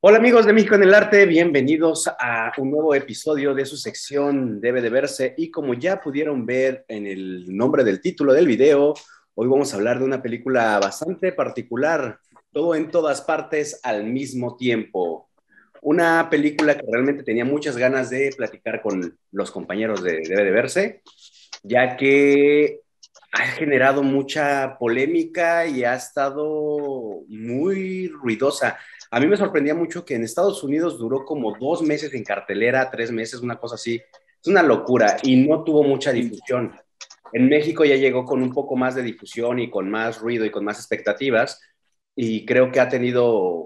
Hola amigos de México en el Arte, bienvenidos a un nuevo episodio de su sección Debe de verse y como ya pudieron ver en el nombre del título del video, hoy vamos a hablar de una película bastante particular, todo en todas partes al mismo tiempo. Una película que realmente tenía muchas ganas de platicar con los compañeros de Debe de verse, ya que ha generado mucha polémica y ha estado muy ruidosa. A mí me sorprendía mucho que en Estados Unidos duró como dos meses en cartelera, tres meses, una cosa así. Es una locura y no tuvo mucha difusión. En México ya llegó con un poco más de difusión y con más ruido y con más expectativas y creo que ha tenido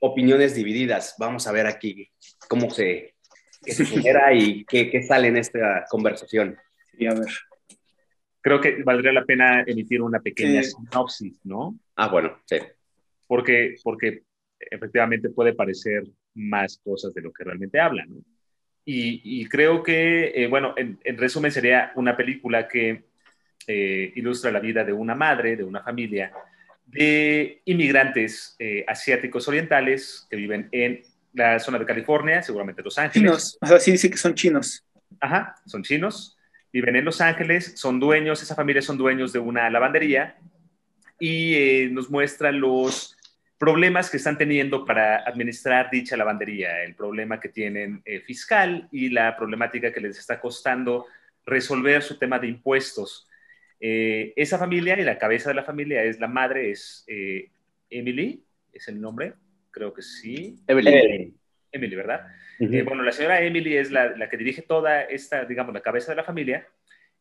opiniones divididas. Vamos a ver aquí cómo se, genera y qué, qué sale en esta conversación. Y a ver creo que valdría la pena emitir una pequeña sinopsis, ¿no? Ah, bueno, sí. Porque, porque efectivamente puede parecer más cosas de lo que realmente habla, ¿no? Y, creo que, eh, bueno, en, resumen sería una película que eh, ilustra la vida de una madre, de una familia, de inmigrantes eh, asiáticos orientales que viven en la zona de California, seguramente Los Ángeles. Chinos, o sea, sí dice que son chinos. Ajá, son chinos viven en Los Ángeles, son dueños, esa familia son dueños de una lavandería y eh, nos muestran los problemas que están teniendo para administrar dicha lavandería, el problema que tienen eh, fiscal y la problemática que les está costando resolver su tema de impuestos. Eh, esa familia y la cabeza de la familia es la madre, es Emily, es el nombre, creo que sí. Emily. Emily, ¿verdad? Eh, bueno, la señora Emily es la, que dirige toda esta, digamos, la cabeza de la familia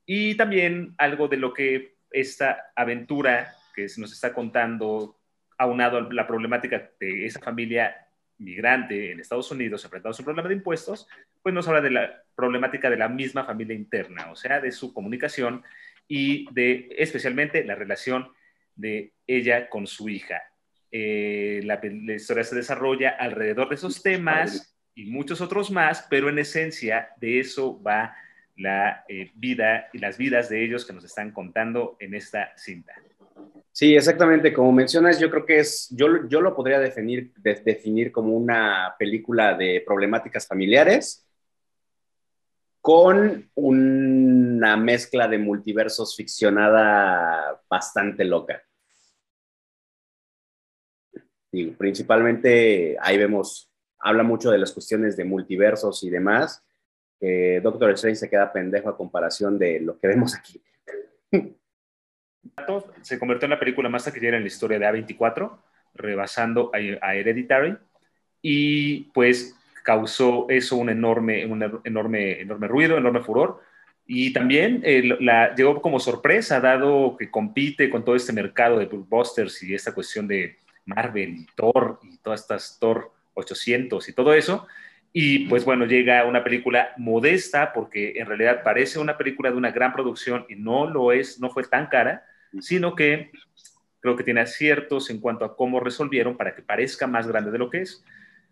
y también algo de lo que esta aventura que nos está contando, aunado a la problemática de esa familia migrante en Estados Unidos enfrentando a un problema de impuestos, pues nos habla de la problemática de la misma familia interna, o sea, de su comunicación y de especialmente la relación de ella con su hija. Eh, la, la, historia se desarrolla alrededor de esos temas y muchos otros más, pero en esencia de eso va la eh, vida y las vidas de ellos que nos están contando en esta cinta. Sí, exactamente. Como mencionas, yo creo que es, yo, yo lo podría definir, definir como una película de problemáticas familiares con una mezcla de multiversos ficcionada bastante loca. Y principalmente ahí vemos habla mucho de las cuestiones de multiversos y demás. Doctor Strange se queda pendejo a comparación de lo que vemos aquí. Se convirtió en la película más taquillera en la historia de A24, rebasando a, Hereditary, y pues causó eso un enorme, un enorme, enorme ruido, enorme furor. Y también eh, la, llegó como sorpresa, dado que compite con todo este mercado de blockbusters y esta cuestión de Marvel y Thor y todas estas Thor 800 y todo eso. Y pues bueno, llega una película modesta porque en realidad parece una película de una gran producción y no lo es, no fue tan cara, sino que creo que tiene aciertos en cuanto a cómo resolvieron para que parezca más grande de lo que es.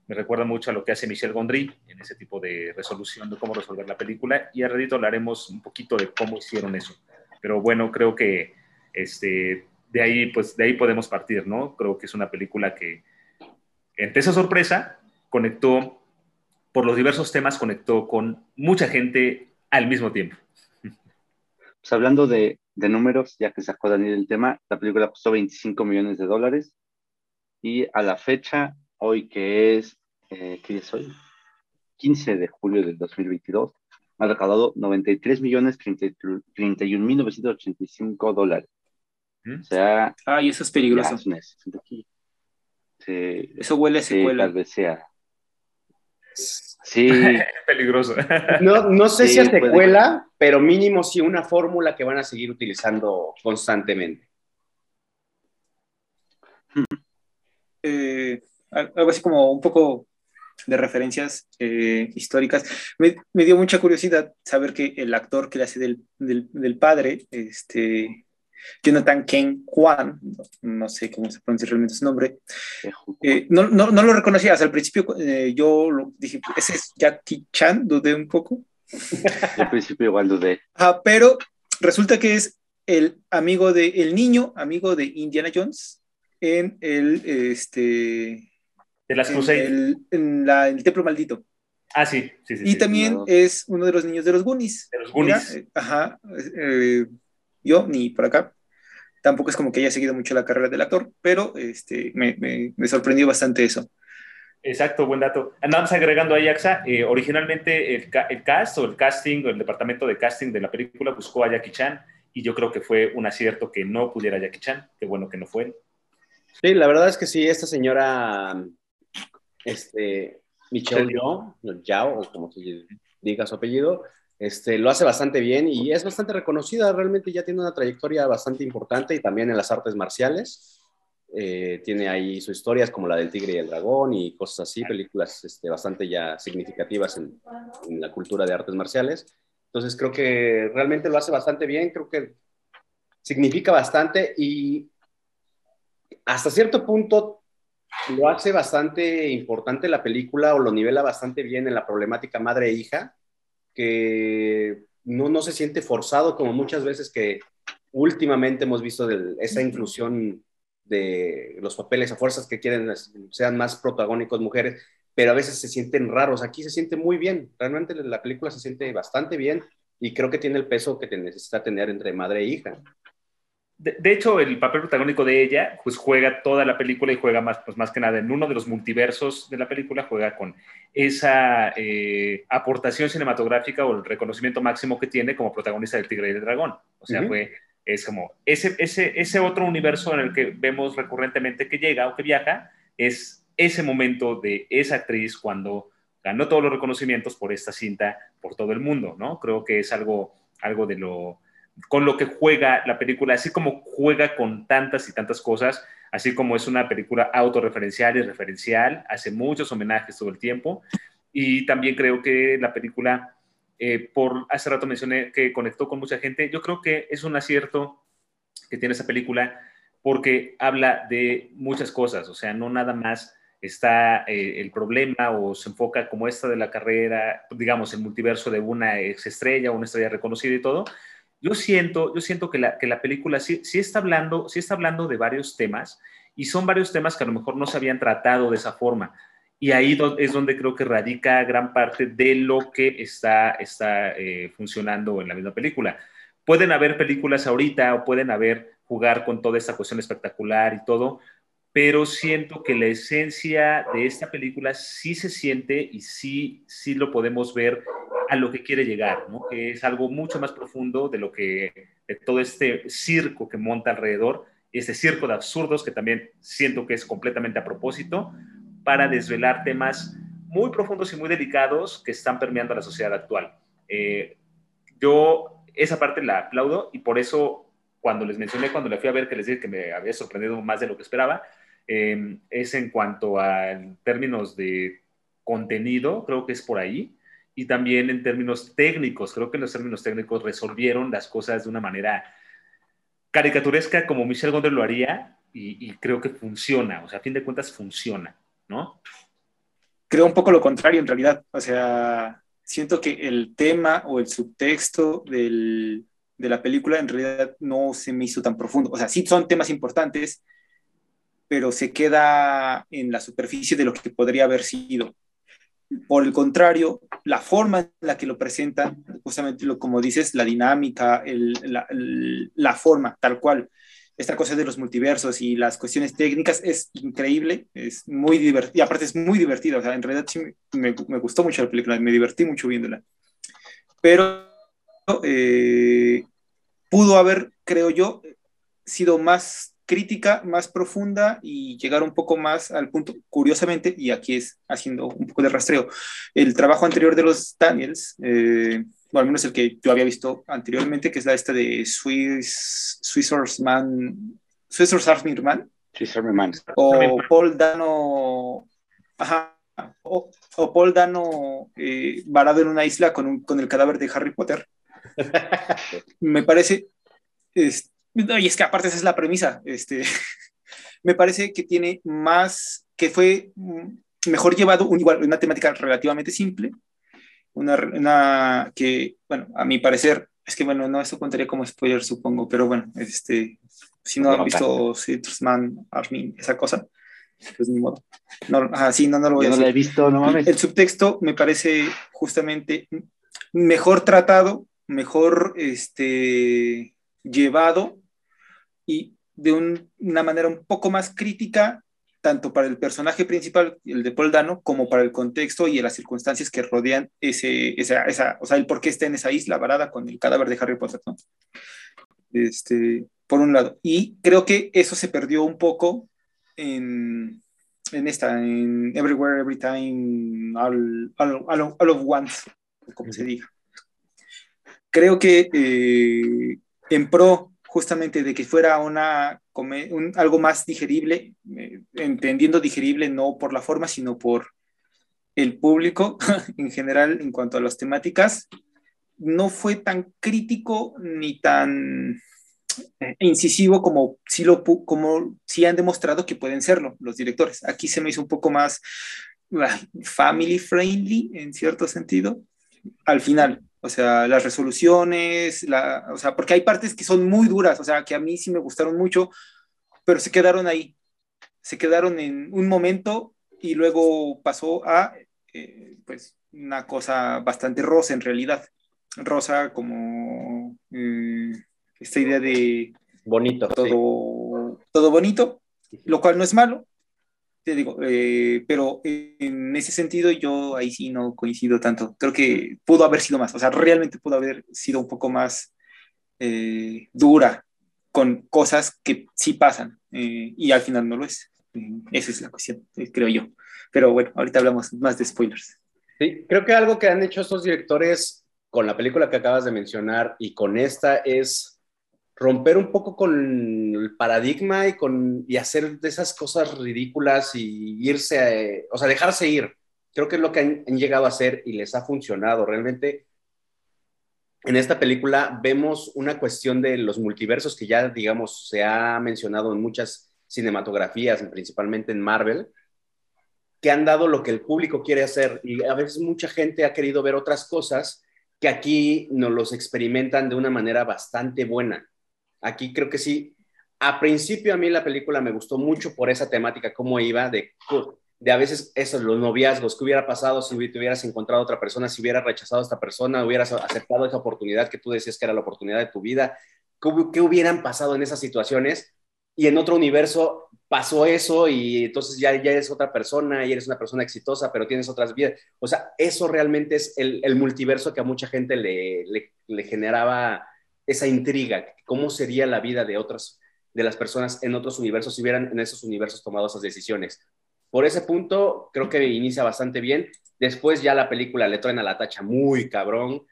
Me recuerda mucho a lo que hace Michel Gondry en ese tipo de resolución de cómo resolver la película y a ratito hablaremos un poquito de cómo hicieron eso. Pero bueno, creo que este, de ahí, pues de ahí podemos partir, ¿no? Creo que es una película que entre esa sorpresa, conectó, por los diversos temas, conectó con mucha gente al mismo tiempo. Pues hablando de, números, ya que sacó Daniel el tema, la película costó 25 millones de dólares y a la fecha, hoy que es, eh, ¿qué es hoy? 15 de julio del 2022, ha recaudado 93 millones 31 mil 985 dólares. O sea, ay, eso es peligroso. Eso huele a secuela. tal vez sea. Sí. Peligroso. No, no sé si a secuela, pero mínimo sí una fórmula que van a seguir utilizando constantemente. Eh, algo así como un poco de referencias eh, históricas. Me, dio mucha curiosidad saber que el actor que le hace del, del, del padre, este, Jonathan Ken Kwan, no, sé cómo se pronuncia realmente su nombre, eh, no, no, no, lo reconocía, hasta el principio eh, yo lo dije, ese es Jackie Chan, dudé un poco. Al principio igual dudé. Ah, pero resulta que es el amigo de, el niño amigo de Indiana Jones, en el, este... De las en el, en la- el Templo Maldito. Ah, sí, sí, sí. Y sí. también no. es uno de los niños de los Goonies. De los Mira, Goonies. eh, ajá. eh, yo, ni por acá. Tampoco es como que haya seguido mucho la carrera del actor, pero este, me, me- me sorprendió bastante eso. Exacto, buen dato. Andamos agregando ahí, Axa, eh, originalmente el, ca- el cast o el casting o el departamento de casting de la película buscó a Jackie Chan y yo creo que fue un acierto que no pudiera Jackie Chan, qué bueno que no fue él. Sí, la verdad es que sí, esta señora, este, Michelle Yao, o como se diga su apellido, este, lo hace bastante bien y es bastante reconocida, realmente ya tiene una trayectoria bastante importante y también en las artes marciales. Eh, tiene ahí sus historias como la del tigre y el dragón y cosas así, películas este, bastante ya significativas en, en la cultura de artes marciales. Entonces creo que realmente lo hace bastante bien, creo que significa bastante y hasta cierto punto lo hace bastante importante la película o lo nivela bastante bien en la problemática madre e hija, que no, no se siente forzado como muchas veces que últimamente hemos visto de esa inclusión de los papeles a fuerzas que quieren sean más protagónicos mujeres, pero a veces se sienten raros. Aquí se siente muy bien, realmente la película se siente bastante bien y creo que tiene el peso que te necesita tener entre madre e hija. De, de hecho, el papel protagónico de ella, pues juega toda la película y juega más, pues más que nada en uno de los multiversos de la película, juega con esa eh, aportación cinematográfica o el reconocimiento máximo que tiene como protagonista del Tigre y el Dragón. O sea, fue, es como ese, ese, ese otro universo en el que vemos recurrentemente que llega o que viaja, es ese momento de esa actriz cuando ganó todos los reconocimientos por esta cinta por todo el mundo, ¿no? Creo que es algo, algo de lo con lo que juega la película, así como juega con tantas y tantas cosas, así como es una película autorreferencial y referencial, hace muchos homenajes todo el tiempo, y también creo que la película, eh, por hace rato mencioné que conectó con mucha gente, yo creo que es un acierto que tiene esa película porque habla de muchas cosas, o sea, no nada más está eh, el problema o se enfoca como esta de la carrera, digamos, el multiverso de una ex estrella una estrella reconocida y todo, yo siento, yo siento que la, que la película sí, sí, está hablando, sí está hablando de varios temas y son varios temas que a lo mejor no se habían tratado de esa forma. Y ahí es donde creo que radica gran parte de lo que está, está eh, funcionando en la misma película. Pueden haber películas ahorita o pueden haber jugar con toda esta cuestión espectacular y todo, pero siento que la esencia de esta película sí se siente y sí, sí lo podemos ver a lo que quiere llegar, ¿no? que es algo mucho más profundo de lo que, de todo este circo que monta alrededor, este circo de absurdos que también siento que es completamente a propósito para desvelar temas muy profundos y muy delicados que están permeando a la sociedad actual. Eh, yo esa parte la aplaudo y por eso cuando les mencioné, cuando la fui a ver, que les dije que me había sorprendido más de lo que esperaba, eh, es en cuanto a términos de contenido, creo que es por ahí, y también en términos técnicos, creo que en los términos técnicos resolvieron las cosas de una manera caricaturesca como Michelle Gondry lo haría y, y, creo que funciona, o sea, a fin de cuentas funciona, ¿no? Creo un poco lo contrario en realidad, o sea, siento que el tema o el subtexto del, de la película en realidad no se me hizo tan profundo, o sea, sí son temas importantes, pero se queda en la superficie de lo que podría haber sido. Por el contrario, la forma en la que lo presentan, justamente lo, como dices, la dinámica, el, la, forma, tal cual, esta cosa de los multiversos y las cuestiones técnicas es increíble, es muy divertida, y aparte es muy divertida, o sea, en realidad sí me, me gustó mucho la película, me divertí mucho viéndola. Pero eh, pudo haber, creo yo, sido más crítica más profunda y llegar un poco más al punto, curiosamente, y aquí es haciendo un poco de rastreo, el trabajo anterior de los Daniels, eh, o al menos el que yo había visto anteriormente, que es la esta de Swiss, Swiss Man, Swiss Army Man, Swiss Army Man, o Paul Dano, ajá, o, o Paul Dano eh, varado en una isla con, un, con el cadáver de Harry Potter. Me parece, este, y es que aparte esa es la premisa. Este, me parece que tiene más, que fue mejor llevado, un, igual, una temática relativamente simple, una, una, que, bueno, a mi parecer, es que bueno, no, eso contaría como spoiler, supongo, pero bueno, este, Si no han visto Citrusman Army, esa cosa, pues ni modo. No, sí, no, no lo voy Yo a no decir. la he visto, no mames. El subtexto me parece justamente mejor tratado, mejor este, llevado y de un- una manera un poco más crítica, tanto para el personaje principal, el de Paul Dano, como para el contexto y las circunstancias que rodean ese, esa, esa, o sea, el por qué está en esa isla varada con el cadáver de Harry Potter, ¿no? Este, por un lado. Y creo que eso se perdió un poco en, en esta, en Everywhere, Every Time, All, all, all- all of Once, como se diga. Creo que eh, en pro justamente de que fuera una, algo más digerible, eh, entendiendo digerible no por la forma, sino por el público en general en cuanto a las temáticas, no fue tan crítico ni tan eh, incisivo como sí, lo, como sí han demostrado que pueden serlo los directores. Aquí se me hizo un poco más ah, family friendly en cierto sentido al final. O sea, las resoluciones, la, o sea, porque hay partes que son muy duras, o sea, que a mí sí me gustaron mucho, pero se quedaron ahí. Se quedaron en un momento y luego pasó a, eh, pues, una cosa bastante rosa en realidad. Rosa como eh, esta idea de Bonito. sí. todo, todo bonito, lo cual no es malo, te digo, eh, pero en ese sentido yo ahí sí no coincido tanto. Creo que pudo haber sido más, o sea, realmente pudo haber sido un poco más eh, dura con cosas que sí pasan eh, y al final no lo es. Eh, esa es la cuestión, eh, creo yo. Pero bueno, ahorita hablamos más de spoilers. Sí, creo que algo que han hecho estos directores con la película que acabas de mencionar y con esta es romper un poco con el paradigma y, con, y hacer de esas cosas ridículas y irse, a- o sea, dejarse ir. Creo que es lo que han, han llegado a hacer y les ha funcionado. Realmente, en esta película vemos una cuestión de los multiversos que ya, digamos, se ha mencionado en muchas cinematografías, principalmente en Marvel, que han dado lo que el público quiere hacer y a veces mucha gente ha querido ver otras cosas que aquí nos los experimentan de una manera bastante buena. Aquí creo que sí. A principio a mí la película me gustó mucho por esa temática, cómo iba, de, de a veces esos, los noviazgos, qué hubiera pasado si te hubieras encontrado a otra persona, si hubieras rechazado a esta persona, hubieras aceptado esa oportunidad que tú decías que era la oportunidad de tu vida, qué, hub- qué hubieran pasado en esas situaciones y en otro universo pasó eso y entonces ya, ya eres otra persona y eres una persona exitosa, pero tienes otras vidas. O sea, eso realmente es el, multiverso que a mucha gente le generaba esa intriga, cómo sería la vida de otras de las personas en otros universos si hubieran en esos universos tomado esas decisiones. Por ese punto, creo que inicia bastante bien. Después ya la película le traen a la tacha muy cabrón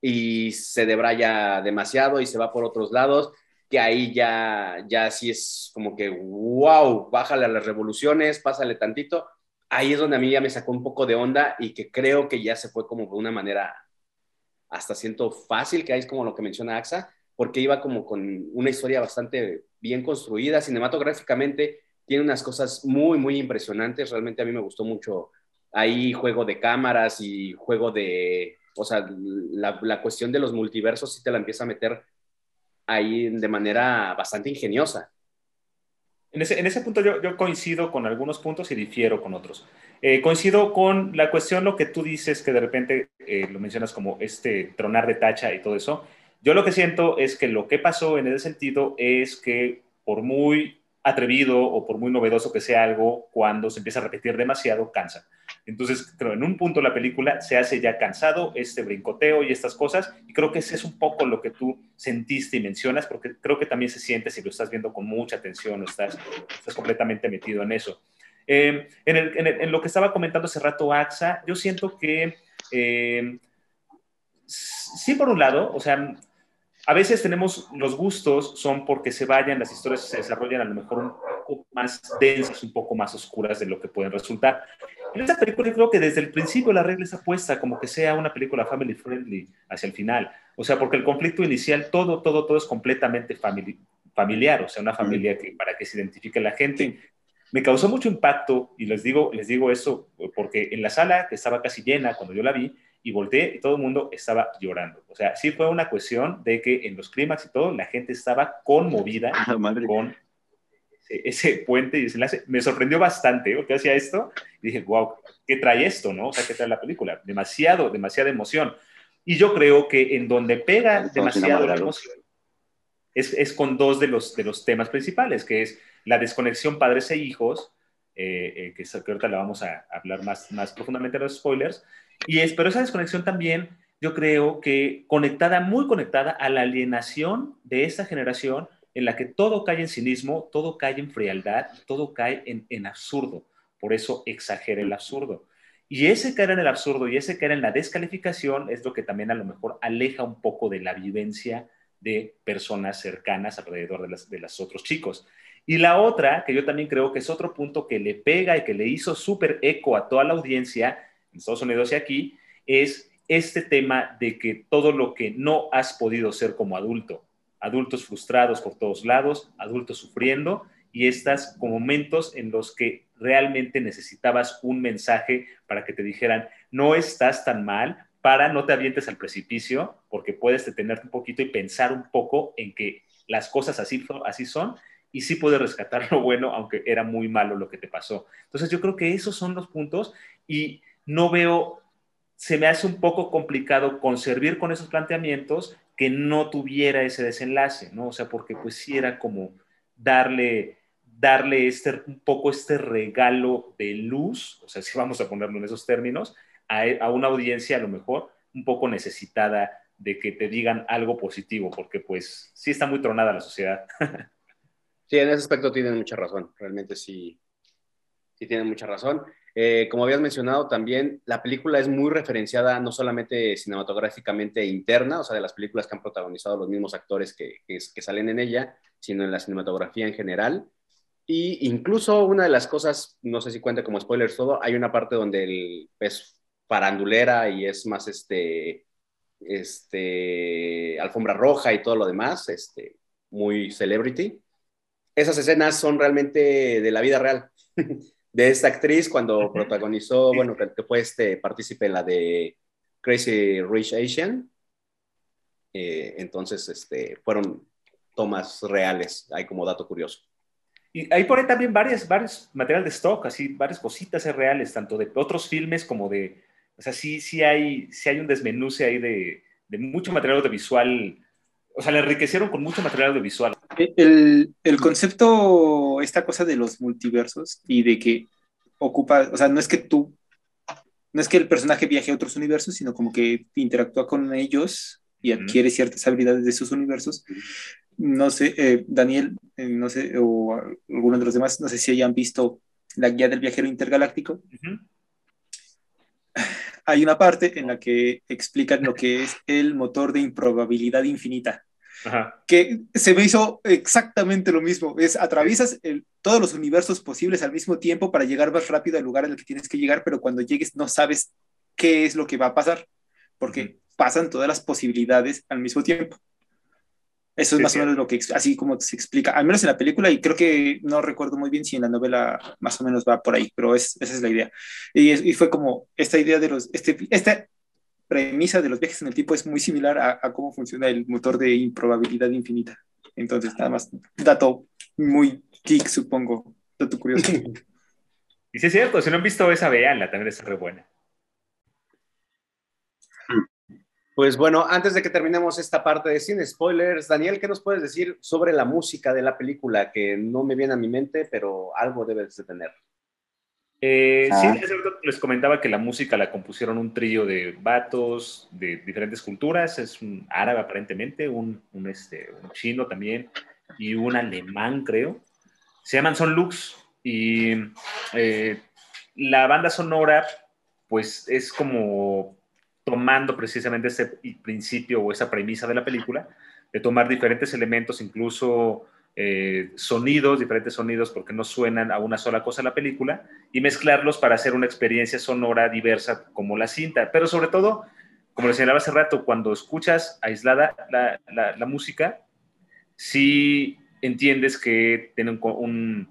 y se debraya demasiado y se va por otros lados, que ahí ya, ya sí es como que, wow, bájale a las revoluciones, pásale tantito. Ahí es donde a mí ya me sacó un poco de onda y que creo que ya se fue como de una manera hasta siento fácil, que es como lo que menciona AXA, porque iba como con una historia bastante bien construida, cinematográficamente, tiene unas cosas muy, muy impresionantes, realmente a mí me gustó mucho ahí juego de cámaras y juego de, o sea, la, la cuestión de los multiversos sí te la empieza a meter ahí de manera bastante ingeniosa. En ese, en ese punto yo, yo, coincido con algunos puntos y difiero con otros. Eh, coincido con la cuestión, lo que tú dices, que de repente eh, lo mencionas como este tronar de tacha y todo eso. Yo lo que siento es que lo que pasó en ese sentido es que por muy atrevido o por muy novedoso que sea algo, cuando se empieza a repetir demasiado, cansa. Entonces, creo en un punto la película se hace ya cansado, este brincoteo y estas cosas, y creo que ese es un poco lo que tú sentiste y mencionas, porque creo que también se siente si lo estás viendo con mucha atención o estás, estás completamente metido en eso. Eh, en, el, en, el, en, lo que estaba comentando hace rato AXA, yo siento que eh, sí, por un lado, o sea, a veces tenemos los gustos, son porque se vayan, las historias se desarrollan a lo mejor un poco más densas, un poco más oscuras de lo que pueden resultar. En esta película yo creo que desde el principio la regla está puesta como que sea una película family friendly hacia el final. O sea, porque el conflicto inicial, todo, todo, todo es completamente famili familiar, o sea, una familia que, para que se identifique la gente. Me causó mucho impacto, y les digo, les digo eso porque en la sala, que estaba casi llena cuando yo la vi, y volteé y todo el mundo estaba llorando. O sea, sí fue una cuestión de que en los clímax y todo, la gente estaba conmovida Ah, madre. con ese, puente y desenlace. Me sorprendió bastante porque hacía esto y dije, wow, ¿qué trae esto? ¿no? O sea, ¿qué trae la película? Demasiado, demasiada emoción. Y yo creo que en donde pega demasiado la emoción es, es con dos de los, de los temas principales, que es la desconexión padres e hijos, eh, eh, que, que ahorita la vamos a hablar más, más profundamente en los spoilers, y es, pero esa desconexión también, yo creo que conectada, muy conectada a la alienación de esta generación en la que todo cae en cinismo, todo cae en frialdad, todo cae en, en absurdo. Por eso exagera el absurdo. Y ese caer en el absurdo y ese caer en la descalificación es lo que también a lo mejor aleja un poco de la vivencia de personas cercanas alrededor de, las, de los otros chicos. Y la otra, que yo también creo que es otro punto que le pega y que le hizo súper eco a toda la audiencia en Estados Unidos y aquí, es este tema de que todo lo que no has podido ser como adulto, adultos frustrados por todos lados, adultos sufriendo, y estas como momentos en los que realmente necesitabas un mensaje para que te dijeran, no estás tan mal, para no te avientes al precipicio, porque puedes detenerte un poquito y pensar un poco en que las cosas así, así son y sí puedes rescatar lo bueno, aunque era muy malo lo que te pasó. Entonces yo creo que esos son los puntos y no veo, se me hace un poco complicado conservar con esos planteamientos que no tuviera ese desenlace, ¿no? O sea, porque pues sí era como darle, darle este, un poco este regalo de luz, o sea, si vamos a ponerlo en esos términos, a, a una audiencia a lo mejor un poco necesitada de que te digan algo positivo, porque pues sí está muy tronada la sociedad. Sí, en ese aspecto tienen mucha razón, realmente sí, sí tienen mucha razón. Eh, como habías mencionado también, la película es muy referenciada no solamente cinematográficamente interna, o sea, de las películas que han protagonizado los mismos actores que, que, que salen en ella, sino en la cinematografía en general. Y incluso una de las cosas, no sé si cuenta como spoilers todo, hay una parte donde el, es farandulera y es más este, este, alfombra roja y todo lo demás, este, muy celebrity. Esas escenas son realmente de la vida real de esta actriz cuando protagonizó, bueno, que, fue este partícipe en la de Crazy Rich Asian. Eh, entonces, este, fueron tomas reales, hay como dato curioso. Y ahí pone también varias, varios material de stock, así, varias cositas reales, tanto de otros filmes como de, o sea, sí, sí hay, sí hay un desmenuce ahí de, de mucho material audiovisual, o sea, le enriquecieron con mucho material audiovisual. El, el concepto, esta cosa de los multiversos y de que ocupa, o sea, no es que tú, no es que el personaje viaje a otros universos, sino como que interactúa con ellos y adquiere ciertas habilidades de sus universos. No sé, eh, Daniel, eh, no sé, o algunos de los demás, no sé si hayan visto la guía del viajero intergaláctico. Uh -huh. Hay una parte en la que explican lo que es el motor de improbabilidad infinita. Ajá. que se me hizo exactamente lo mismo. Es atraviesas el, todos los universos posibles al mismo tiempo para llegar más rápido al lugar al que tienes que llegar, pero cuando llegues no sabes qué es lo que va a pasar, porque -huh. pasan todas las posibilidades al mismo tiempo. Eso es sí, más sí. o menos lo que, así como se explica, al menos en la película, y creo que no recuerdo muy bien si en la novela más o menos va por ahí, pero es, esa es la idea. Y, y fue como esta idea de los, este, esta premisa de los viajes en el tiempo es muy similar a, a cómo funciona el motor de improbabilidad infinita. Entonces, nada más, dato muy geek, supongo, dato curioso. Y sí es cierto, si no han visto esa, véanla, también es re buena. Pues bueno, antes de que terminemos esta parte de sin spoilers, Daniel, ¿qué nos puedes decir sobre la música de la película? Que no me viene a mi mente, pero algo debes de tener. Eh, ah. Sí, les comentaba que la música la compusieron un trío de vatos de diferentes culturas, es un árabe aparentemente, un, un, este, un chino también y un alemán creo. Se llaman Son Lux y eh, la banda sonora pues es como tomando precisamente ese principio o esa premisa de la película, de tomar diferentes elementos, incluso eh, sonidos, diferentes sonidos, porque no suenan a una sola cosa la película, y mezclarlos para hacer una experiencia sonora diversa como la cinta. Pero sobre todo, como les señalaba hace rato, cuando escuchas aislada la, la, la música, sí entiendes que tiene un, un,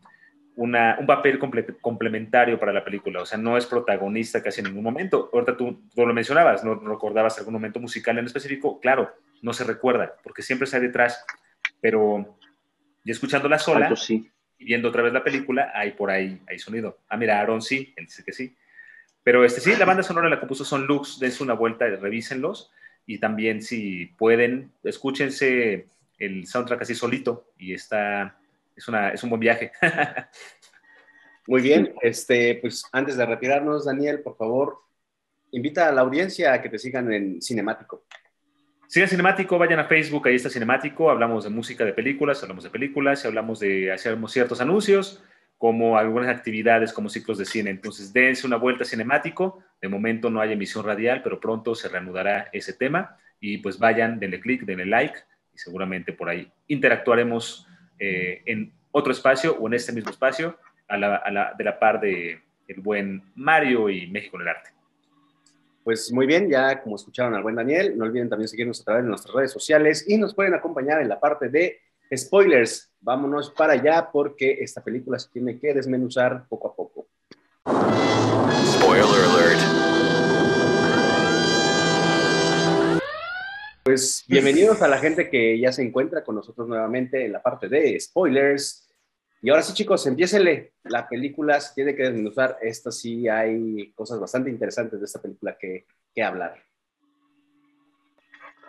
una, un papel complementario para la película, o sea, no es protagonista casi en ningún momento. Ahorita tú, tú lo mencionabas, no recordabas algún momento musical en específico, claro, no se recuerda, porque siempre está detrás, pero y escuchándola sola sí. y viendo otra vez la película, hay por ahí, hay sonido. Ah, mira, Aaron sí, él dice que sí. Pero este sí, la banda sonora la compuso Son Lux, dense una vuelta, revísenlos y también si pueden, escúchense el soundtrack así solito y está, es, una, es un buen viaje. Muy bien, este, pues antes de retirarnos, Daniel, por favor, invita a la audiencia a que te sigan en Cinemático. Sigan Cinemático, vayan a Facebook, ahí está Cinemático, hablamos de música de películas, hablamos de películas, y hablamos de hacer ciertos anuncios, como algunas actividades como ciclos de cine. Entonces, dense una vuelta Cinemático. De momento no hay emisión radial, pero pronto se reanudará ese tema. Y pues vayan, denle clic, denle like y seguramente por ahí interactuaremos eh, en otro espacio o en este mismo espacio de la par de el buen Mario y México en el arte. Pues muy bien, ya como escucharon al buen Daniel, no olviden también seguirnos a través de nuestras redes sociales y nos pueden acompañar en la parte de spoilers. Vámonos para allá porque esta película se tiene que desmenuzar poco a poco. Spoiler alert. Pues bienvenidos a la gente que ya se encuentra con nosotros nuevamente en la parte de spoilers. Y ahora sí, chicos, empiecenle. La película se tiene que desmenuzar. Esta sí hay cosas bastante interesantes de esta película que, que hablar.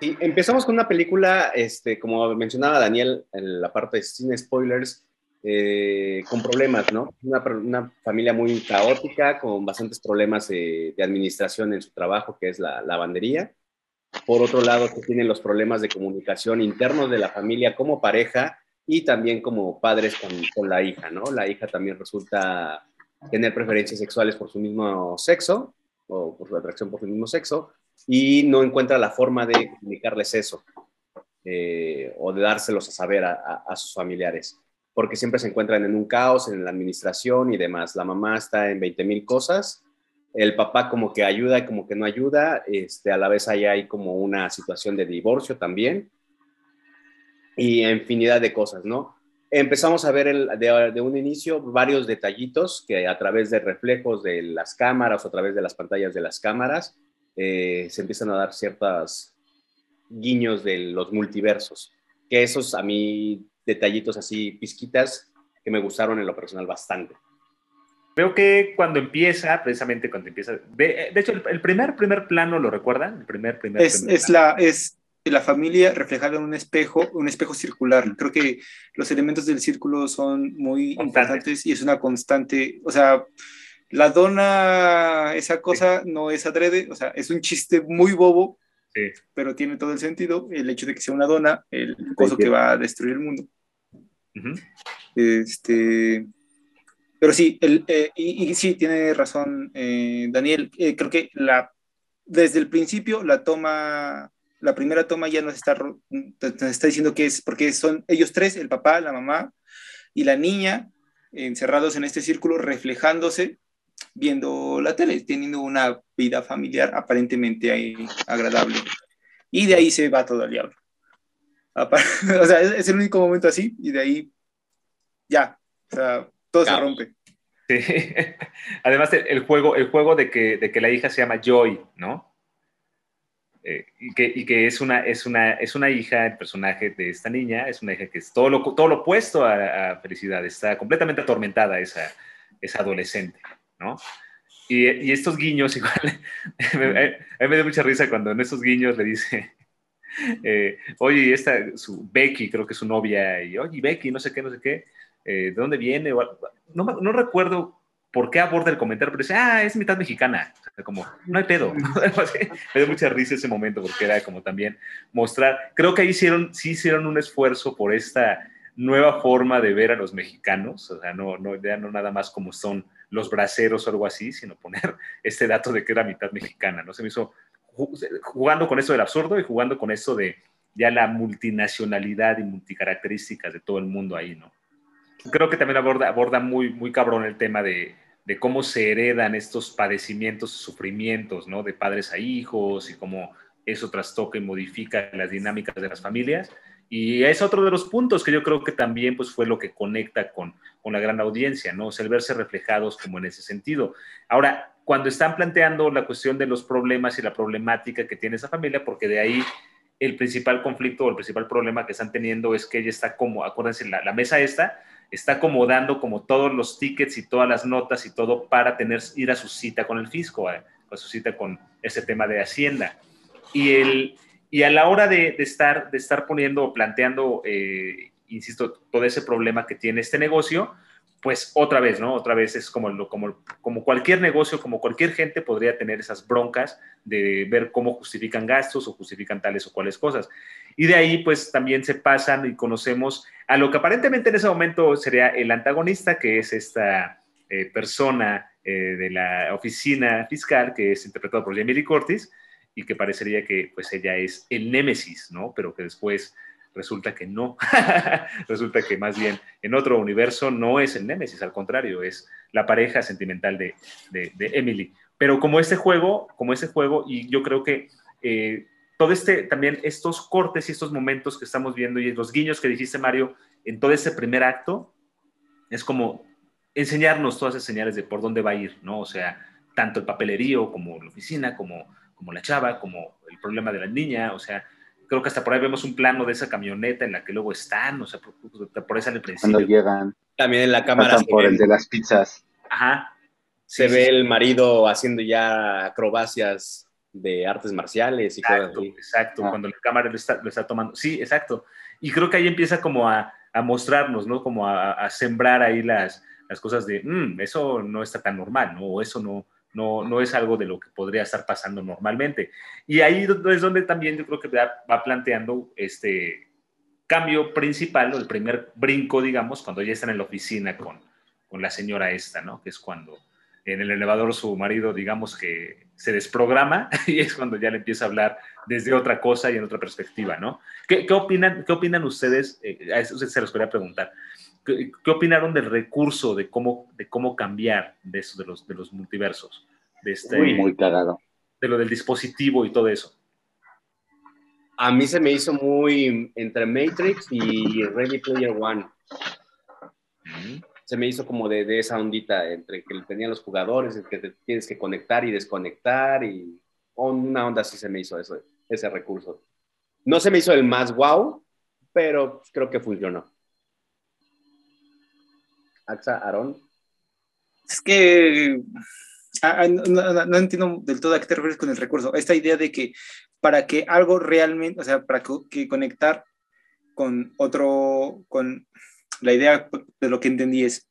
Y empezamos con una película, este, como mencionaba Daniel en la parte de sin spoilers, eh, con problemas, ¿no? Una, una, familia muy caótica, con bastantes problemas de, administración en su trabajo, que es la lavandería. Por otro lado, que tienen los problemas de comunicación internos de la familia como pareja y también como padres con, la hija, ¿no? La hija también resulta tener preferencias sexuales por su mismo sexo o por su atracción por su mismo sexo y no encuentra la forma de comunicarles eso eh, o de dárselos a saber a, a, sus familiares, porque siempre se encuentran en un caos en la administración y demás. La mamá está en 20 mil cosas, el papá como que ayuda y como que no ayuda, este, a la vez ahí hay como una situación de divorcio también y infinidad de cosas, ¿no? Empezamos a ver el, de, un inicio varios detallitos que a través de reflejos de las cámaras o a través de las pantallas de las cámaras eh, se empiezan a dar ciertos guiños de los multiversos, que esos a mí detallitos así, pizquitas, que me gustaron en lo personal bastante. Creo que cuando empieza, precisamente cuando empieza, de, hecho el, primer primer plano lo recuerdan, el primer primer, es, es la es la familia reflejada en un espejo, un espejo circular. Creo que los elementos del círculo son muy importantes y es una constante, o sea, la dona, esa cosa no es adrede, o sea, es un chiste muy bobo, pero tiene todo el sentido, el hecho de que sea una dona, el coso que va a destruir el mundo. Este, pero sí, el, eh, y, sí, tiene razón eh, Daniel, eh, creo que la, desde el principio la toma la primera toma ya nos está, está diciendo que es porque son ellos tres, el papá, la mamá y la niña, encerrados en este círculo, reflejándose, viendo la tele, teniendo una vida familiar aparentemente agradable. Y de ahí se va todo al diablo. o sea, es, el único momento así, y de ahí ya, o sea, todo se rompe. Sí. Además, el juego, el juego de, que, de que la hija se llama Joy, ¿no? Eh, y, que, y, que, es una, es, una, es una hija, el personaje de esta niña, es una hija que es todo lo, todo lo opuesto a, felicidad, está completamente atormentada esa, esa adolescente, ¿no? Y, y estos guiños, igual, a mí me da mucha risa cuando en esos guiños le dice, eh, oye, esta, su Becky, creo que es su novia, y oye, Becky, no sé qué, no sé qué, eh, ¿de dónde viene? No, no recuerdo ¿por qué aborda el comentario? Pero dice, ah, es mitad mexicana. O sea, como, no hay pedo. Me dio mucha risa ese momento porque era como también mostrar, creo que ahí hicieron, sí hicieron un esfuerzo por esta nueva forma de ver a los mexicanos, o sea, no, no, ya no nada más como son los braceros o algo así, sino poner este dato de que era mitad mexicana, ¿no? Se me hizo jugando con eso del absurdo y jugando con eso de ya la multinacionalidad y multicaracterísticas de todo el mundo ahí, ¿no? Creo que también aborda, aborda muy, muy cabrón el tema de, de cómo se heredan estos padecimientos, sufrimientos, ¿no? De padres a hijos y cómo eso trastoca y modifica las dinámicas de las familias. Y es otro de los puntos que yo creo que también pues, fue lo que conecta con, con la gran audiencia, ¿no? O sea, el verse reflejados como en ese sentido. Ahora, cuando están planteando la cuestión de los problemas y la problemática que tiene esa familia, porque de ahí el principal conflicto o el principal problema que están teniendo es que ella está como, acuérdense, la, la mesa esta está acomodando como todos los tickets y todas las notas y todo para tener, ir a su cita con el fisco, a, a su cita con ese tema de Hacienda. Y el, y a la hora de, estar, de estar poniendo o planteando, eh, insisto, todo ese problema que tiene este negocio, pues otra vez, ¿no? Otra vez es como, como cualquier negocio, como cualquier gente podría tener esas broncas de ver cómo justifican gastos o justifican tales o cuales cosas. Y de ahí, pues también se pasan y conocemos a lo que aparentemente en ese momento sería el antagonista, que es esta eh, persona eh, de la oficina fiscal, que es interpretado por Jamie Lee Curtis, y que parecería que pues ella es el némesis, ¿no? Pero que después resulta que no. resulta que más bien en otro universo no es el némesis, al contrario, es la pareja sentimental de, de, Emily. Pero como este juego, como este juego, y yo creo que eh, todo este, también estos cortes y estos momentos que estamos viendo y los guiños que dijiste, Mario, en todo ese primer acto, es como enseñarnos todas esas señales de por dónde va a ir, ¿no? O sea, tanto el papelerío como la oficina, como como la chava, como el problema de la niña, o sea, creo que hasta por ahí vemos un plano de esa camioneta en la que luego están, o sea, por, por ahí el principio. Cuando llegan. También en la cámara. por el de las pizzas. Ajá. Se ve el marido haciendo ya acrobacias de artes marciales y exacto, cosas así. Exacto, ah. cuando la cámara lo está, lo está, tomando. Sí, exacto. Y creo que ahí empieza como a, a mostrarnos, ¿no? Como a, a, sembrar ahí las, las cosas de, mm, eso no está tan normal, ¿no? O eso no, no, no es algo de lo que podría estar pasando normalmente. Y ahí es donde también yo creo que va planteando este cambio principal, o el primer brinco, digamos, cuando ya están en la oficina con, con la señora esta, ¿no? Que es cuando en el elevador su marido, digamos que se desprograma y es cuando ya le empieza a hablar desde otra cosa y en otra perspectiva, ¿no? ¿Qué, qué opinan, qué opinan ustedes? Eh, a eso se los quería preguntar. ¿Qué, opinaron del recurso, de cómo, de cómo cambiar de eso, de los, de los multiversos? De este, muy, muy cagado. De lo del dispositivo y todo eso. A mí se me hizo muy entre Matrix y Ready Player One. Se me hizo como de, de, esa ondita entre que tenían los jugadores, el que te tienes que conectar y desconectar y una onda así se me hizo eso, ese recurso. No se me hizo el más wow, pero creo que funcionó. Axa, Aarón. Es que ah, ah, no, entiendo del todo a qué te refieres con el recurso. Esta idea de que para que algo realmente, o sea, para que, conectar con otro, con la idea de lo que entendí es,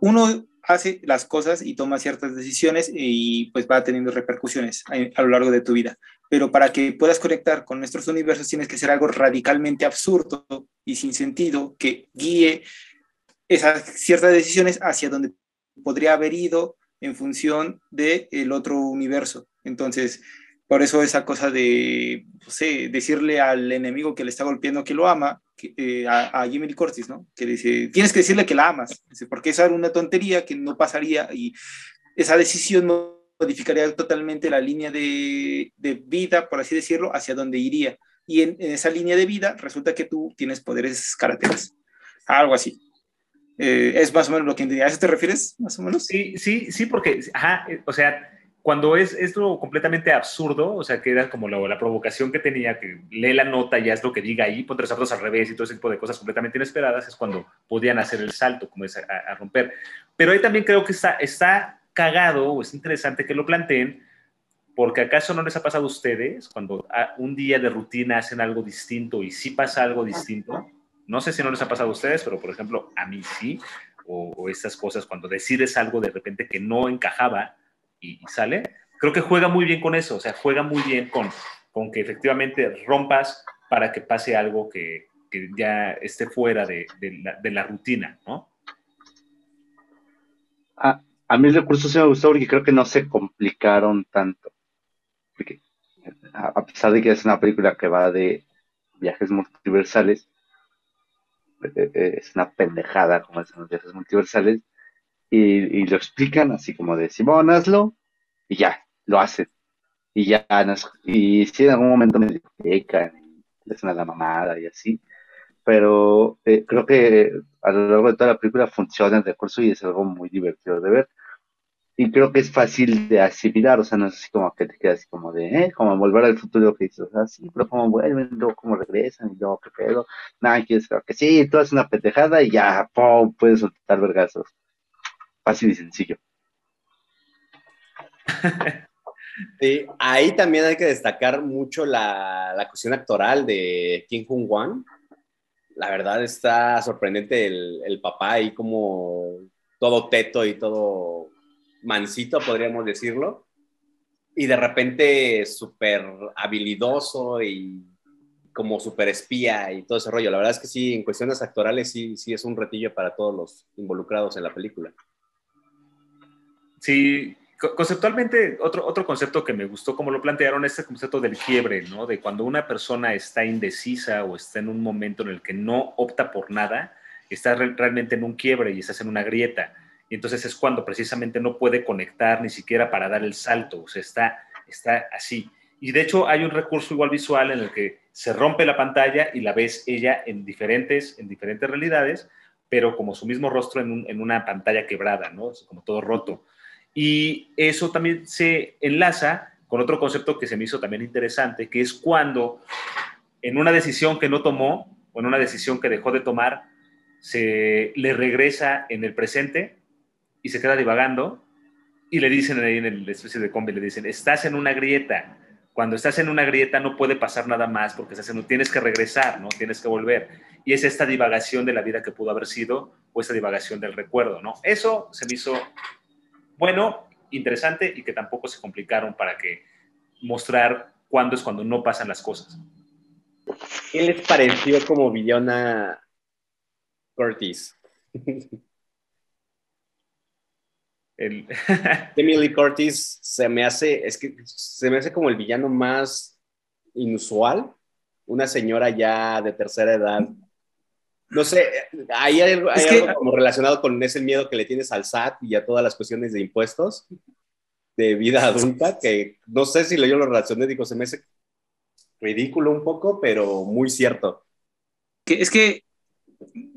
uno hace las cosas y toma ciertas decisiones y pues va teniendo repercusiones a, a, lo largo de tu vida. Pero para que puedas conectar con nuestros universos tienes que hacer algo radicalmente absurdo y sin sentido que guíe esas ciertas decisiones hacia donde podría haber ido en función del el otro universo. Entonces, por eso esa cosa de, no sé, decirle al enemigo que le está golpeando que lo ama, eh, a, Jimmy Lee Curtis, ¿no? Que dice, tienes que decirle que la amas, porque esa era una tontería que no pasaría y esa decisión modificaría totalmente la línea de, de vida, por así decirlo, hacia donde iría. Y en, esa línea de vida resulta que tú tienes poderes caracteres, algo así. Eh, es más o menos lo que ¿A eso te refieres, más o menos? Sí, sí, sí, porque, ajá, o sea, cuando es esto completamente absurdo, o sea, que era como la, la, provocación que tenía, que lee la nota, ya es lo que diga ahí, ponte los zapatos al revés y todo ese tipo de cosas completamente inesperadas, es cuando podían hacer el salto, como es a, romper. Pero ahí también creo que está, está cagado o es interesante que lo planteen, porque acaso no les ha pasado a ustedes cuando un día de rutina hacen algo distinto y sí pasa algo distinto no sé si no les ha pasado a ustedes, pero por ejemplo, a mí sí, o, estas cosas, cuando decides algo de repente que no encajaba y, sale, creo que juega muy bien con eso, o sea, juega muy bien con, con que efectivamente rompas para que pase algo que, que ya esté fuera de, de, la, rutina, ¿no? A, a mí el recurso sí me gustó porque creo que no se complicaron tanto. Porque a pesar de que es una película que va de viajes multiversales, es una pendejada como es los viajes multiversales y, lo explican así como de Simón, hazlo y ya, lo hacen. Y ya, y si en algún momento me explican, es una mamada y así. Pero eh, creo que a lo largo de toda la película funciona el recurso y es algo muy divertido de ver. Y creo que es fácil de asimilar, o sea, no es así como que te quedas así como de, ¿eh? Como volver al futuro que dices, o sea, sí, pero cómo vuelven, luego cómo regresan, y luego qué pedo. Nada, quieres que sí, tú haces una petejada y ya, ¡pum! puedes soltar vergazos. Fácil y sencillo. Sí, ahí también hay que destacar mucho la, la cuestión actoral de Kim Jong Wan. La verdad está sorprendente el, el papá ahí como todo teto y todo mansito, podríamos decirlo. Y de repente súper habilidoso y como súper espía y todo ese rollo. La verdad es que sí, en cuestiones actorales sí, sí es un retillo para todos los involucrados en la película. Sí, conceptualmente, otro, otro concepto que me gustó como lo plantearon es el concepto del quiebre, ¿no? De cuando una persona está indecisa o está en un momento en el que no opta por nada, está realmente en un quiebre y estás en una grieta. Y entonces es cuando precisamente no puede conectar ni siquiera para dar el salto, o sea, está, está así. Y de hecho hay un recurso igual visual en el que se rompe la pantalla y la ves ella en diferentes, en diferentes realidades, pero como su mismo rostro en, en una pantalla quebrada, ¿no? Como todo roto. Y eso también se enlaza con otro concepto que se me hizo también interesante, que es cuando en una decisión que no tomó o en una decisión que dejó de tomar, se le regresa en el presente y se queda divagando y le dicen ahí en el especie de combi, le dicen, estás en una grieta. Cuando estás en una grieta no puede pasar nada más porque estás en, tienes que regresar, ¿no? Tienes que volver. Y es esta divagación de la vida que pudo haber sido o esta divagación del recuerdo, ¿no? Eso se me hizo bueno, interesante y que tampoco se complicaron para que mostrar cuándo es cuando no pasan las cosas. ¿Qué les pareció como villana Curtis? El... Emily Curtis se me hace, es que se me hace como el villano más inusual, una señora ya de tercera edad. No sé, hay algo, como relacionado con ese miedo que le tienes al SAT y a todas las cuestiones de impuestos de vida adulta, que no sé si yo lo relacioné, digo, se me hace ridículo un poco, pero muy cierto. Que es que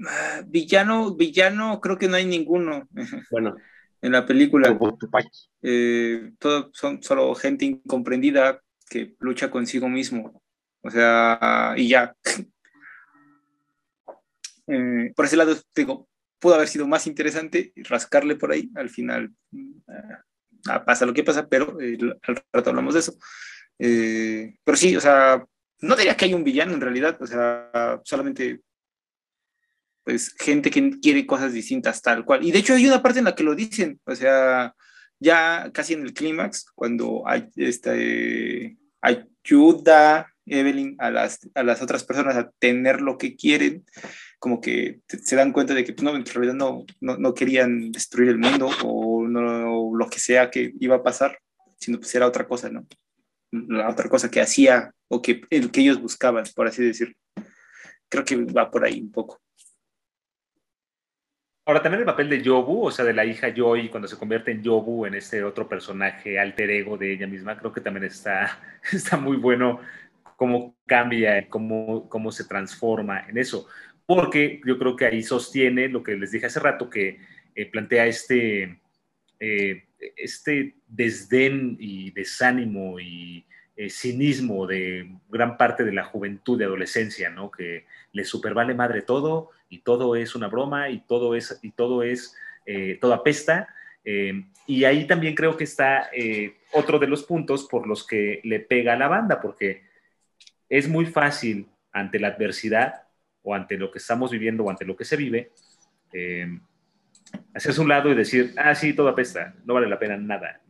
ah, villano, villano creo que no hay ninguno. Bueno, en la película. Eh, todos son solo gente incomprendida que lucha consigo mismo. O sea, y ya. Eh, por ese lado, digo, pudo haber sido más interesante rascarle por ahí. Al final ah, pasa lo que pasa, pero eh, al rato hablamos de eso. pero sí, o sea, no diría que hay un villano en realidad, o sea, solamente pues gente que quiere cosas distintas tal cual. Y de hecho hay una parte en la que lo dicen, o sea, ya casi en el clímax, cuando hay este, ayuda Evelyn a las, a las otras personas a tener lo que quieren, como que se dan cuenta de que pues, no, en realidad no, no, querían destruir el mundo o, no, lo que sea que iba a pasar, sino pues era otra cosa, ¿no? La otra cosa que hacía o que, el que ellos buscaban, por así decir. Creo que va por ahí un poco. Ahora, también el papel de Yobu, o sea, de la hija Joy, cuando se convierte en Yobu, en este otro personaje alter ego de ella misma, creo que también está, está muy bueno cómo cambia, cómo, cómo se transforma en eso. Porque yo creo que ahí sostiene lo que les dije hace rato, que eh, plantea este, eh, este desdén y desánimo y eh, cinismo de gran parte de la juventud de adolescencia, ¿no? Que le supervale madre todo y todo es una broma y todo es, y todo es, eh, todo apesta. Eh, y ahí también creo que está eh, otro de los puntos por los que le pega a la banda, porque es muy fácil ante la adversidad o ante lo que estamos viviendo o ante lo que se vive, hacerse un lado y decir, ah, sí, todo apesta, no vale la pena nada.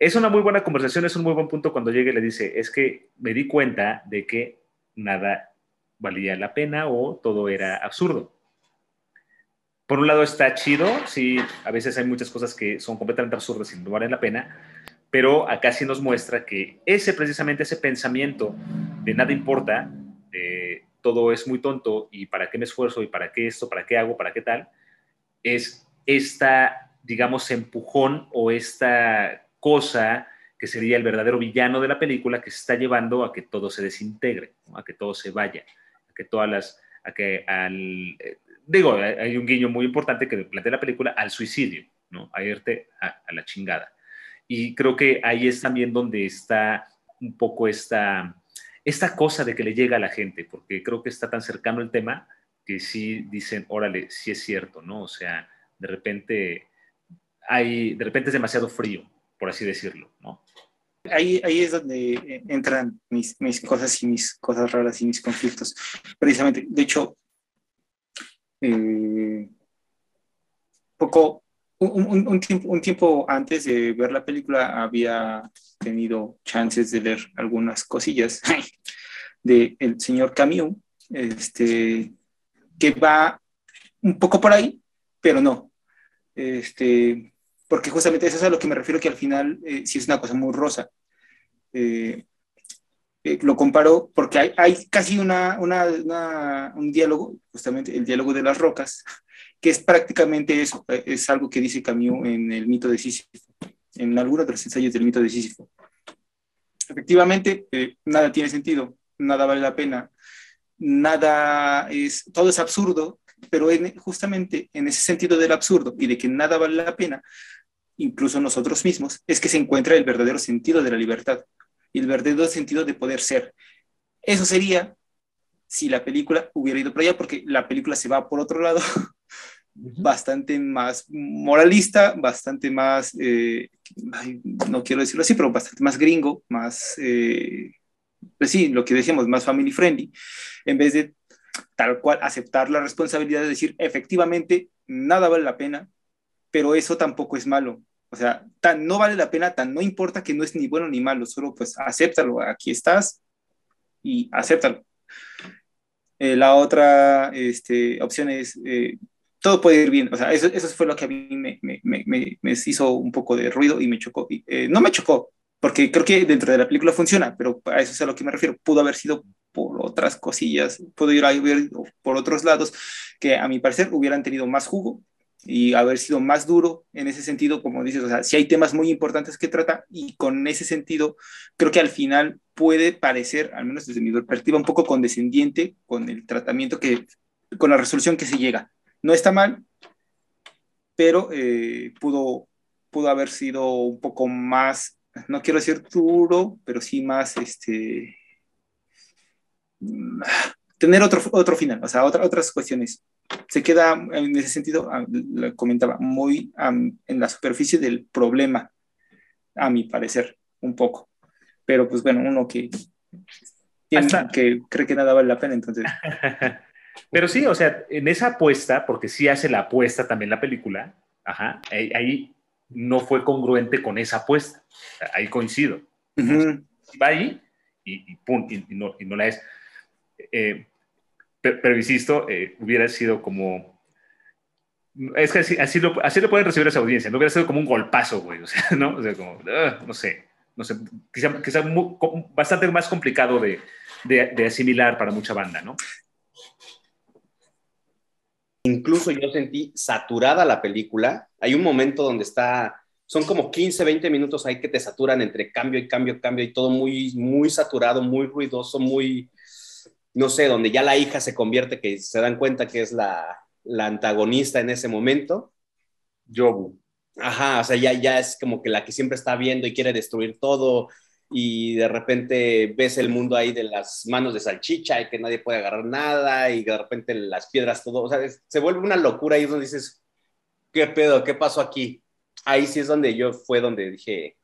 Es una muy buena conversación, es un muy buen punto cuando llegue y le dice, es que me di cuenta de que nada valía la pena o todo era absurdo. Por un lado está chido, sí, a veces hay muchas cosas que son completamente absurdas y no valen la pena, pero acá sí nos muestra que ese precisamente ese pensamiento de nada importa, todo es muy tonto y para qué me esfuerzo y para qué esto, para qué hago, para qué tal, es esta, digamos, empujón o esta cosa que sería el verdadero villano de la película que se está llevando a que todo se desintegre, a que todo se vaya, a que todas las, a que al, eh, digo, hay un guiño muy importante que plantea la película al suicidio, ¿no? A irte a, la chingada. Y creo que ahí es también donde está un poco esta, esta cosa de que le llega a la gente, porque creo que está tan cercano el tema que sí dicen, órale, sí es cierto, ¿no? O sea, de repente hay, de repente es demasiado frío, por así decirlo, ¿no? Ahí, ahí es donde entran mis, mis cosas y mis cosas raras y mis conflictos. Precisamente, de hecho, eh, poco, un, un, tiempo, un tiempo antes de ver la película había tenido chances de leer algunas cosillas del el señor Camus, este, que va un poco por ahí, pero no. Este, porque justamente eso es a lo que me refiero, que al final eh, sí es una cosa muy rosa. Eh, eh, lo comparo porque hay, hay casi una, una, un diálogo, justamente el diálogo de las rocas, que es prácticamente eso, es algo que dice Camus en el mito de Sísifo, en algunos de los ensayos del mito de Sísifo. Efectivamente, nada tiene sentido, nada vale la pena, nada es, todo es absurdo, pero justamente en ese sentido del absurdo y de que nada vale la pena, incluso nosotros mismos, es que se encuentra el verdadero sentido de la libertad y el verdadero sentido de poder ser. Eso sería si la película hubiera ido por allá, porque la película se va por otro lado, bastante más moralista, bastante más, eh, no quiero decirlo así, pero bastante más gringo, más, eh, pues sí, lo que decíamos, más family friendly, en vez de tal cual aceptar la responsabilidad de decir, efectivamente, nada vale la pena, pero eso tampoco es malo. O sea, tan no vale la pena, tan no importa que no es ni bueno ni malo, solo pues acéptalo, aquí estás y acéptalo. Eh, la otra este, opción es, eh, todo puede ir bien, o sea, eso, eso fue lo que a mí me, me, me, me hizo un poco de ruido y me chocó. Eh, no me chocó, porque creo que dentro de la película funciona, pero a eso es a lo que me refiero. Pudo haber sido por otras cosillas, pudo ir a por otros lados que a mi parecer hubieran tenido más jugo y haber sido más duro en ese sentido, como dices, o sea, si hay temas muy importantes que trata y con ese sentido creo que al final puede parecer, al menos desde mi perspectiva, un poco condescendiente con el tratamiento que, con la resolución que se llega. No está mal, pero eh, pudo, pudo haber sido un poco más, no quiero decir duro, pero sí más, este, tener otro, otro final, o sea, otra, otras cuestiones se queda en ese sentido, ah, lo comentaba, muy en la superficie del problema, a mi parecer, un poco. Pero pues bueno, uno que, que cree que nada vale la pena, entonces. Pero sí, o sea, en esa apuesta, porque sí hace la apuesta también la película, ajá, ahí, no fue congruente con esa apuesta. Ahí coincido. Va ahí y, y, no, y no la es. Eh, pero, insisto, eh, hubiera sido como... Es que así, lo, así lo pueden recibir esa audiencia, no hubiera sido como un golpazo, güey, o sea, ¿no? O sea, como, ah, no sé, no sé, quizá, quizá bastante más complicado de, de, asimilar para mucha banda, ¿no? Incluso yo sentí saturada la película. Hay un momento donde está, son como 15, 20 minutos ahí que te saturan entre cambio y cambio, cambio y todo muy, muy saturado, muy ruidoso, muy, no sé, donde ya la hija se convierte, que se dan cuenta que es la, antagonista en ese momento. Yobu. Ajá, o sea, ya, ya es como que la que siempre está viendo y quiere destruir todo y de repente ves el mundo ahí de las manos de salchicha y que nadie puede agarrar nada y de repente las piedras todo, o sea, se vuelve una locura y donde dices, ¿qué pedo? ¿Qué pasó aquí? Ahí sí es donde yo fue donde dije,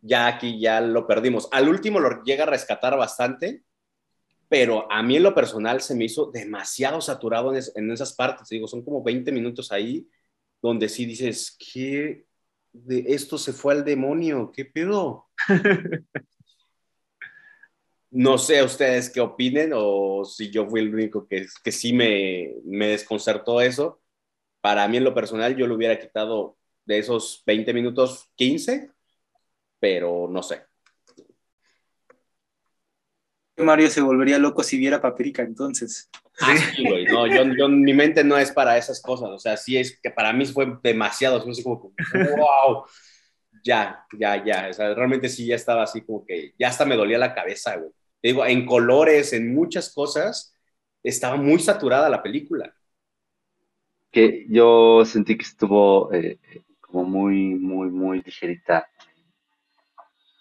ya aquí ya lo perdimos. Al último lo llega a rescatar bastante, pero a mí en lo personal se me hizo demasiado saturado en, esas partes. Digo, son como 20 minutos ahí donde sí dices, ¿qué de esto se fue al demonio? ¿Qué pedo? no sé ustedes qué opinen o si yo fui el único que, que sí me, me desconcertó eso. Para mí en lo personal yo lo hubiera quitado de esos 20 minutos 15, pero no sé. Mario se volvería loco si viera Paprika, entonces. Ah, sí, güey. No, yo, mi mente no es para esas cosas. O sea, sí es que para mí fue demasiado. Así como, wow. ya, ya, ya. O sea, realmente sí ya estaba así como que ya hasta me dolía la cabeza, güey. Te digo, en colores, en muchas cosas, estaba muy saturada la película. Que yo sentí que estuvo eh, como muy, muy, muy ligerita.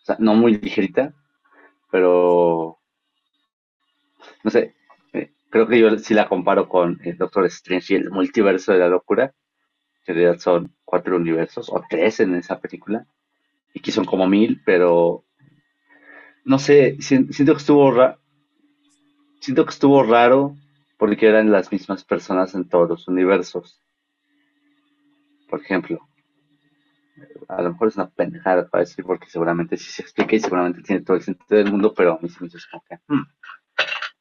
O sea, no muy ligerita, pero no sé, eh, creo que yo sí la comparo con el Doctor Strange y el multiverso de la locura, que en realidad son cuatro universos, o tres en esa película, y que son como mil, pero no sé, siento que estuvo siento que estuvo raro porque eran las mismas personas en todos los universos. Por ejemplo, a lo mejor es una pendejada para decir porque seguramente sí se explica y seguramente tiene todo el sentido del mundo, pero a mí se me dice como que hmm,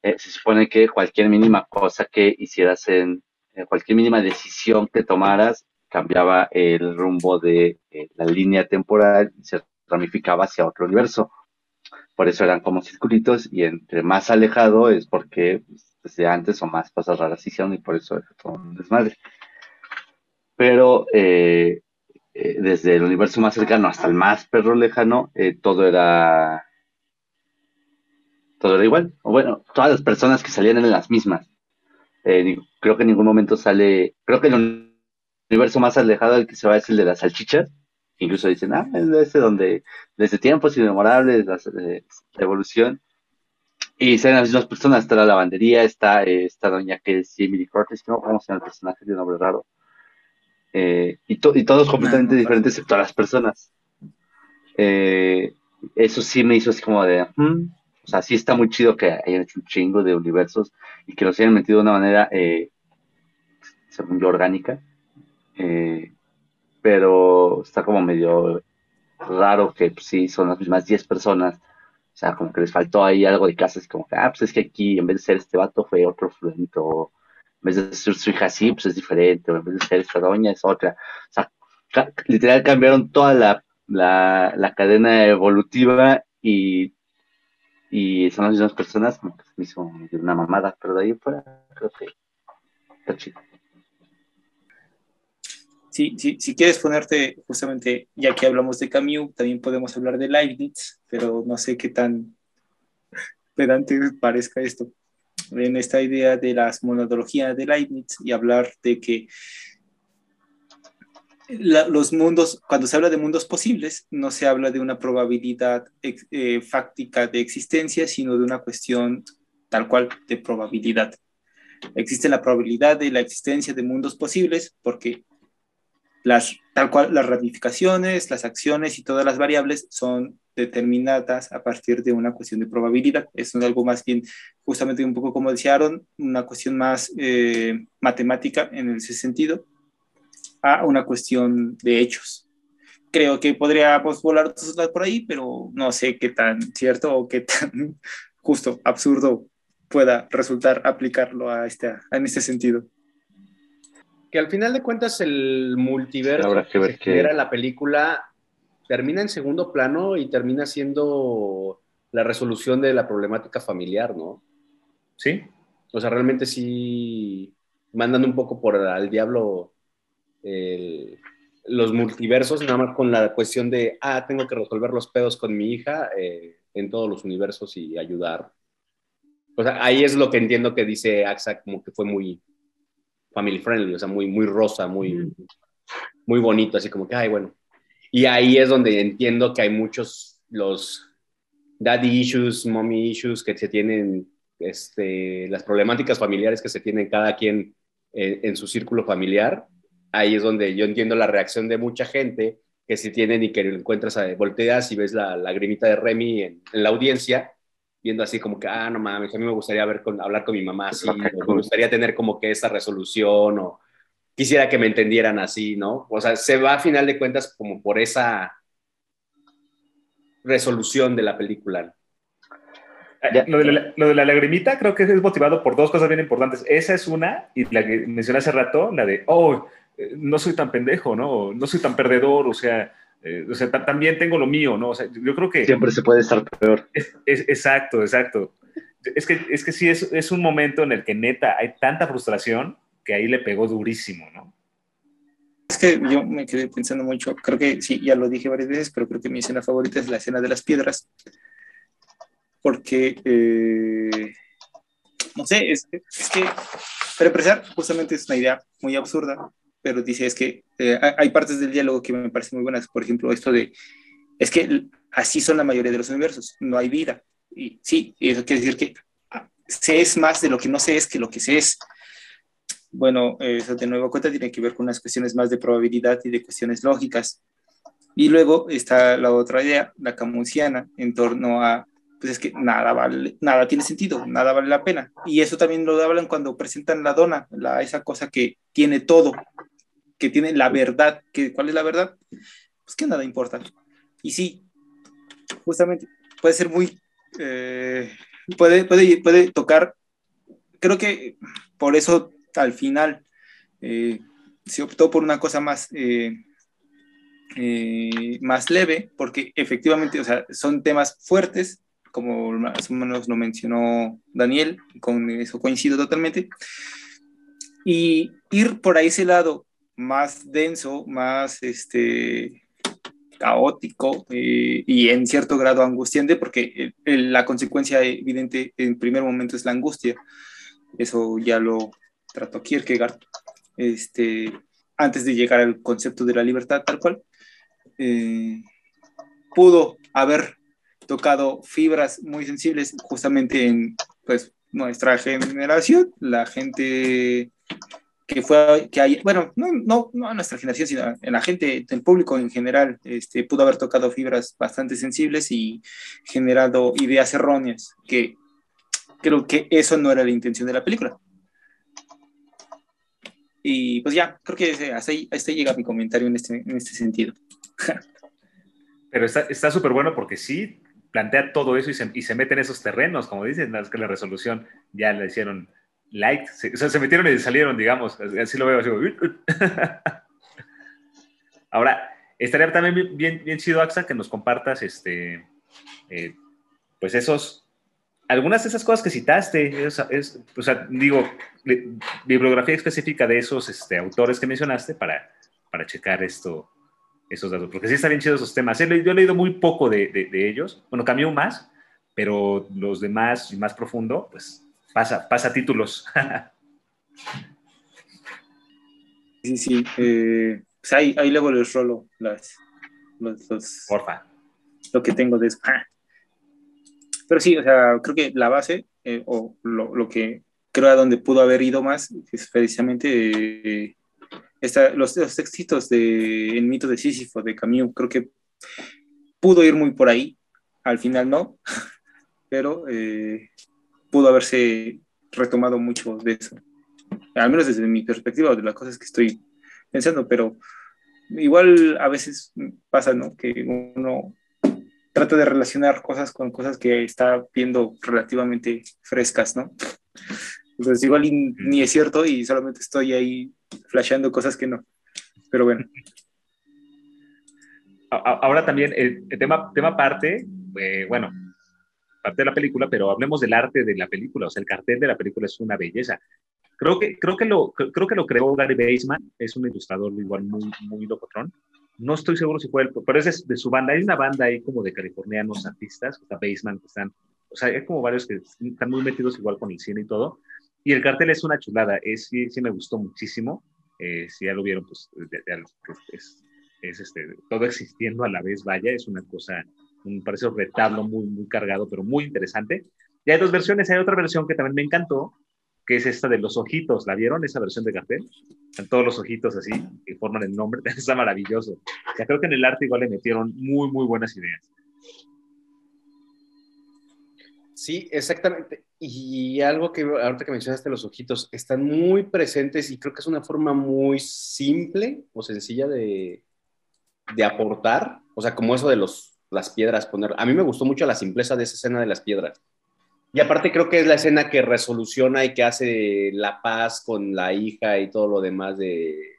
eh, se supone que cualquier mínima cosa que hicieras en eh, cualquier mínima decisión que tomaras cambiaba el rumbo de eh, la línea temporal y se ramificaba hacia otro universo. Por eso eran como circulitos y entre más alejado es porque pues, desde antes o más cosas raras hicieron y por eso es todo un desmadre. Pero desde el universo más cercano hasta el más perro lejano, todo era todo era igual. O bueno, todas las personas que salían eran las mismas. Eh, creo que en ningún momento sale, creo que el universo más alejado del que se va es el de las salchichas. Incluso dicen, ah, es ese donde desde tiempos inmemorables, la, eh, la evolución. Y salen las mismas personas, está la lavandería, está eh, esta doña que es Emily Curtis, no vamos a el personaje de un nombre raro. y, y, todos completamente diferentes excepto las personas. eso sí me hizo así como de, hmm, o sea, sí está muy chido que hayan hecho un chingo de universos y que los hayan metido de una manera, eh, según yo, orgánica. Eh, pero está como medio raro que pues, sí son las mismas 10 personas. O sea, como que les faltó ahí algo de casa. Es como que, ah, pues es que aquí en vez de ser este vato fue otro fluente. O en vez de ser su hija así, pues es diferente. O en vez de ser esta doña es otra. O sea, literal cambiaron toda la, la, la cadena evolutiva y y son las mismas personas, como que se me hizo una mamada, pero de ahí fuera creo que está chido. Sí, sí, si quieres ponerte, justamente, ya que hablamos de Camus, también podemos hablar de Leibniz, pero no sé qué tan pedante parezca esto. En esta idea de las monadologías de Leibniz y hablar de que los mundos, cuando se habla de mundos posibles, no se habla de una probabilidad eh, fáctica de existencia, sino de una cuestión tal cual de probabilidad. Existe la probabilidad de la existencia de mundos posibles porque las, tal cual las ramificaciones, las acciones y todas las variables son determinadas a partir de una cuestión de probabilidad. Es algo más bien, justamente un poco como decía Aaron, una cuestión más eh, matemática en ese sentido a una cuestión de hechos. Creo que podríamos volar por ahí, pero no sé qué tan cierto o qué tan justo, absurdo pueda resultar aplicarlo a este, en este sentido. Que al final de cuentas el multiverso que, que era la película termina en segundo plano y termina siendo la resolución de la problemática familiar, ¿no? Sí. O sea, realmente sí mandan un poco por al diablo los multiversos, nada más con la cuestión de, ah, tengo que resolver los pedos con mi hija eh, en todos los universos y ayudar. O sea, ahí es lo que entiendo que dice AXA, como que fue muy family friendly, o sea, muy, muy rosa, muy, muy bonito, así como que, ay, bueno. Y ahí es donde entiendo que hay muchos, los daddy issues, mommy issues que se tienen, este, las problemáticas familiares que se tienen cada quien en su círculo familiar, ahí es donde yo entiendo la reacción de mucha gente que si tienen y que lo encuentras, a, volteas y ves la lagrimita de Remy en, la audiencia, viendo así como que, ah, no mames, a mí me gustaría ver con, hablar con mi mamá así, me gustaría tener como que esa resolución, o quisiera que me entendieran así, ¿no? O sea, se va a final de cuentas como por esa resolución de la película. Eh, lo de, la, lo de, la, lagrimita creo que es motivado por dos cosas bien importantes. Esa es una, y la que mencioné hace rato, la de, oh, eh, no soy tan pendejo, ¿no? No soy tan perdedor, o sea, eh, o sea también tengo lo mío, ¿no? O sea, yo creo que... Siempre se puede estar peor. Es, exacto, exacto. Es que, es que sí, es, es, un momento en el que neta hay tanta frustración que ahí le pegó durísimo, ¿no? es que yo me quedé pensando mucho, creo que sí, ya lo dije varias veces, pero creo que mi escena favorita es la escena de las piedras, porque, eh, no sé, es, es, que, para empezar, justamente es una idea muy absurda, pero dice, es que eh, hay partes del diálogo que me parecen muy buenas, por ejemplo, esto de, es que así son la mayoría de los universos, no hay vida, y sí, eso quiere decir que ah, se es más de lo que no se es que lo que se es. Bueno, eso de nuevo cuenta tiene que ver con unas cuestiones más de probabilidad y de cuestiones lógicas. Y luego está la otra idea, la camusiana, en torno a, pues es que nada vale, nada tiene sentido, nada vale la pena. Y eso también lo hablan cuando presentan la dona, la, esa cosa que tiene todo, que tiene la verdad. Que, ¿Cuál es la verdad? Pues que nada importa. Y sí, justamente puede ser muy, eh, puede, puede, puede tocar, creo que por eso al final eh, se optó por una cosa más, eh, más leve, porque efectivamente, o sea, son temas fuertes, como más o menos lo mencionó Daniel, con eso coincido totalmente, y ir por ahí ese lado más denso, más este, caótico y en cierto grado angustiante, porque la consecuencia evidente en primer momento es la angustia. Eso ya lo, trató Kierkegaard, este, antes de llegar al concepto de la libertad tal cual, eh, pudo haber tocado fibras muy sensibles justamente en pues, nuestra generación, la gente que fue, que hay, bueno, no, no, no a nuestra generación, sino en la gente, el público en general, este, pudo haber tocado fibras bastante sensibles y generado ideas erróneas, que creo que eso no era la intención de la película. Y pues ya, creo que hasta ahí, llega mi comentario en este, en este sentido. Pero está súper bueno porque sí plantea todo eso y se, y se, mete en esos terrenos, como dicen, es que la resolución ya le hicieron light, o sea, se metieron y salieron, digamos, así lo veo. Así, Ahora, estaría también bien, bien chido, AXA, que nos compartas este, eh, pues esos algunas de esas cosas que citaste, es, o sea, digo, bibliografía específica de esos este, autores que mencionaste para, para checar esto, esos datos, porque sí están bien chidos esos temas. Yo he leído muy poco de, de, ellos, bueno, cambió más, pero los demás y más profundo, pues pasa, pasa títulos. sí, sí, eh, pues ahí, ahí, luego les rolo las, los, Porfa. Lo que tengo de eso. Pero sí, o sea, creo que la base, eh, o lo, lo, que creo a donde pudo haber ido más, es precisamente eh, los, los textitos de El mito de Sísifo, de Camus. Creo que pudo ir muy por ahí, al final no, pero eh, pudo haberse retomado mucho de eso. Al menos desde mi perspectiva, de las cosas que estoy pensando, pero igual a veces pasa, ¿no? Que uno trata de relacionar cosas con cosas que está viendo relativamente frescas, ¿no? Entonces igual ni es cierto y solamente estoy ahí flasheando cosas que no. Pero bueno. Ahora también el, tema, tema parte, eh, bueno, parte de la película, pero hablemos del arte de la película, o sea, el cartel de la película es una belleza. Creo que, creo que, lo, creo que lo creó Gary Baseman, es un ilustrador igual muy, muy no estoy seguro si fue él, pero es de su banda. Hay una banda ahí como de californianos artistas, está Baseman, que están, o sea, hay como varios que están muy metidos igual con el cine y todo. Y el cartel es una chulada, es, sí, me gustó muchísimo. Eh, si ya lo vieron, pues es, es, este, todo existiendo a la vez, vaya, es una cosa, un parece un retablo muy, muy cargado, pero muy interesante. Y hay dos versiones, hay otra versión que también me encantó, que es esta de los ojitos. ¿La vieron esa versión de cartel? Están todos los ojitos así, que forman el nombre. Está maravilloso. Ya creo que en el arte igual le metieron muy, muy buenas ideas. Sí, exactamente. Y algo que ahorita que mencionaste los ojitos, están muy presentes y creo que es una forma muy simple o sencilla de, de aportar. O sea, como eso de los, las piedras, poner. A mí me gustó mucho la simpleza de esa escena de las piedras y aparte creo que es la escena que resoluciona y que hace la paz con la hija y todo lo demás de...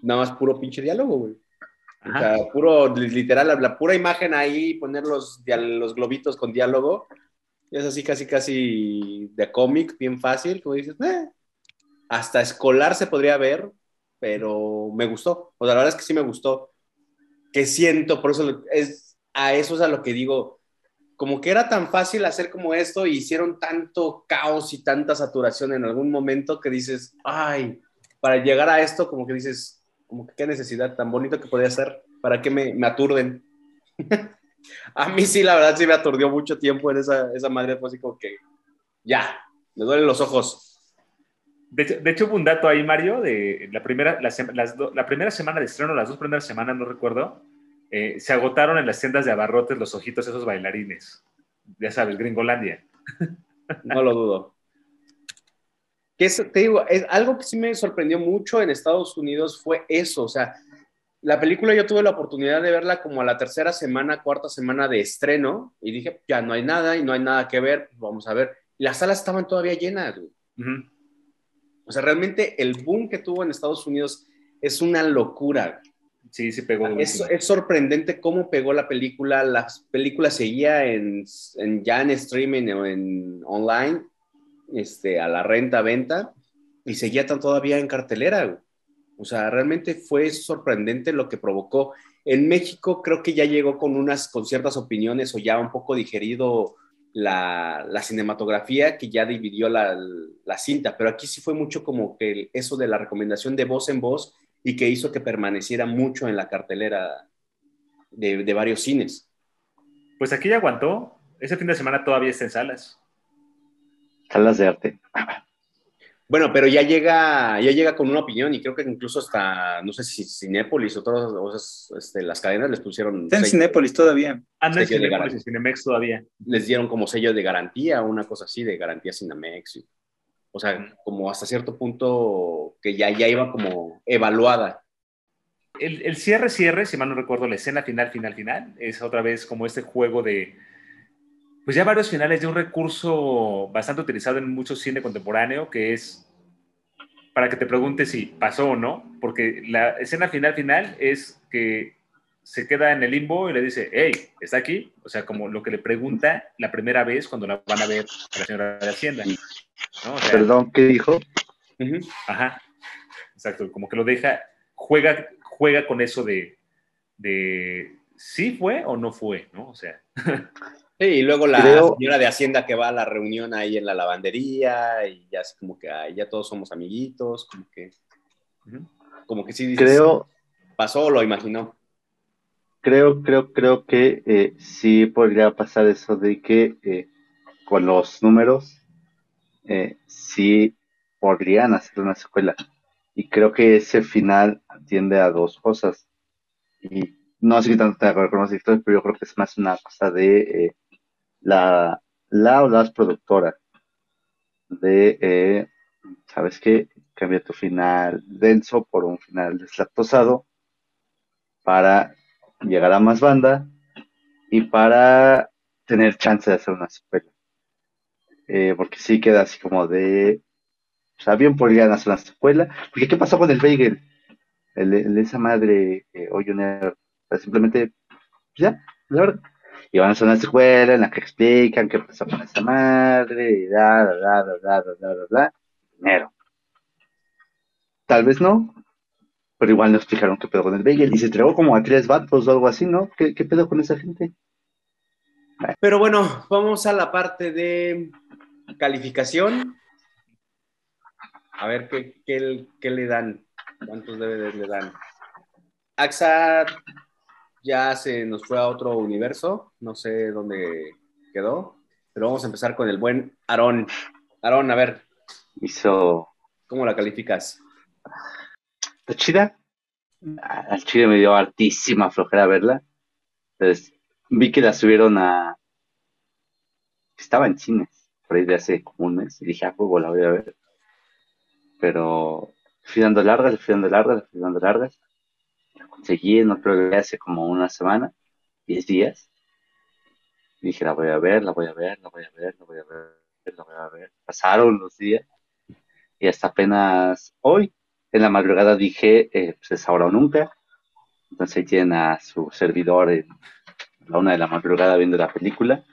Nada más puro pinche diálogo, güey. O sea, puro, literal, la pura imagen ahí, poner los, los globitos con diálogo. Es así casi, casi de cómic, bien fácil, como dices, eh, hasta escolar se podría ver, pero me gustó. O sea, la verdad es que sí me gustó. Que siento, por eso es a eso es a lo que digo. Como que era tan fácil hacer como esto y hicieron tanto caos y tanta saturación en algún momento que dices, ay, para llegar a esto, como que dices, como que qué necesidad tan bonito que podía ser, para que me, me aturden. a mí sí, la verdad, sí me aturdió mucho tiempo en esa, esa madre, fue así que, ya, me duelen los ojos. De hecho, hubo un dato ahí, Mario, de la primera, la, la primera semana de estreno, las dos primeras semanas, no recuerdo, eh, se agotaron en las tiendas de abarrotes los ojitos esos bailarines. Ya sabes, Gringolandia. No lo dudo. Que te digo, es, algo que sí me sorprendió mucho en Estados Unidos fue eso, o sea, la película yo tuve la oportunidad de verla como a la tercera semana, cuarta semana de estreno y dije, ya no hay nada y no hay nada que ver, pues vamos a ver. las salas estaban todavía llenas. O sea, realmente el boom que tuvo en Estados Unidos es una locura. Sí, sí pegó. Es, es, sorprendente cómo pegó la película. La película seguía en, en, ya en streaming o en online, este, a la renta, venta, y seguía tan todavía en cartelera. O sea, realmente fue sorprendente lo que provocó. En México creo que ya llegó con unas, con ciertas opiniones o ya un poco digerido la, la cinematografía que ya dividió la, la, cinta, pero aquí sí fue mucho como que eso de la recomendación de voz en voz y que hizo que permaneciera mucho en la cartelera de, de varios cines. Pues aquí ya aguantó. Ese fin de semana todavía está en salas. Salas de arte. Bueno, pero ya llega, ya llega con una opinión y creo que incluso hasta, no sé si Cinépolis o todas este, las cadenas les pusieron... Está en Cinépolis todavía. Anda en Cinépolis y Cinemex todavía. Les dieron como sello de garantía, una cosa así, de garantía Cinemex. o sea, como hasta cierto punto que ya, ya iba como evaluada. El, el cierre, cierre, si mal no recuerdo, la escena final, final, final, es otra vez como este juego de pues ya varios finales de un recurso bastante utilizado en mucho cine contemporáneo, que es para que te preguntes si pasó o no, porque la escena final final es que se queda en el limbo y le dice, hey, ¿está aquí? O sea, como lo que le pregunta la primera vez cuando la van a ver a la señora de Hacienda. Perdón, ¿qué dijo? Ajá, exacto, como que lo deja, juega, juega con eso de, de sí fue o no fue, ¿no? O sea. Sí, y luego la señora de Hacienda que va a la reunión ahí en la lavandería y ya es como que ya todos somos amiguitos, como que, como que sí creo, pasó o lo imaginó. Creo, creo, creo que eh, sí podría pasar eso de que eh, con los números eh, sí podrían hacer una secuela. Y creo que ese final atiende a dos cosas. Y no sé si tanto te acuerdo con los pero yo creo que es más una cosa de la, la o las productoras de, eh, ¿sabes qué? Cambia tu final denso por un final deslactosado para llegar a más banda y para tener chance de hacer una secuela. Eh, porque sí queda así como de, o sea, bien podrían hacer una secuela. Porque ¿qué pasó con el Bagel? El, esa madre, eh, simplemente, ya, la verdad y van a hacer una escuela en la que explican qué pasó con esa madre, y da, da, da, da, da, da, da, da, dinero. Tal vez no, pero igual no explicaron qué pedo con el bagel. Y se entregó como a tres vatos o algo así, ¿no? ¿Qué, qué pedo con esa gente? Pero bueno, vamos a la parte de calificación. A ver qué, qué, qué le dan, cuántos DVDs le dan. AXA ya se nos fue a otro universo, no sé dónde quedó, pero vamos a empezar con el buen Aarón. Aarón, a ver. Hizo. ¿Cómo la calificas? ¿Está chida? Al chile me dio altísima flojera verla. Entonces, vi que la subieron a. Estaba en cines, por ahí de hace como un mes, y dije, ah, pues la voy a ver. Pero fui dando largas, fui dando largas, fui dando largas conseguí en otro día hace como una semana, 10 días. dije, la voy a ver, la voy a ver, la voy a ver, la voy a ver, la voy a ver. Pasaron los días y hasta apenas hoy, en la madrugada, dije, eh, pues es ahora o nunca. Entonces tienen a su servidor en la una de la madrugada viendo la película.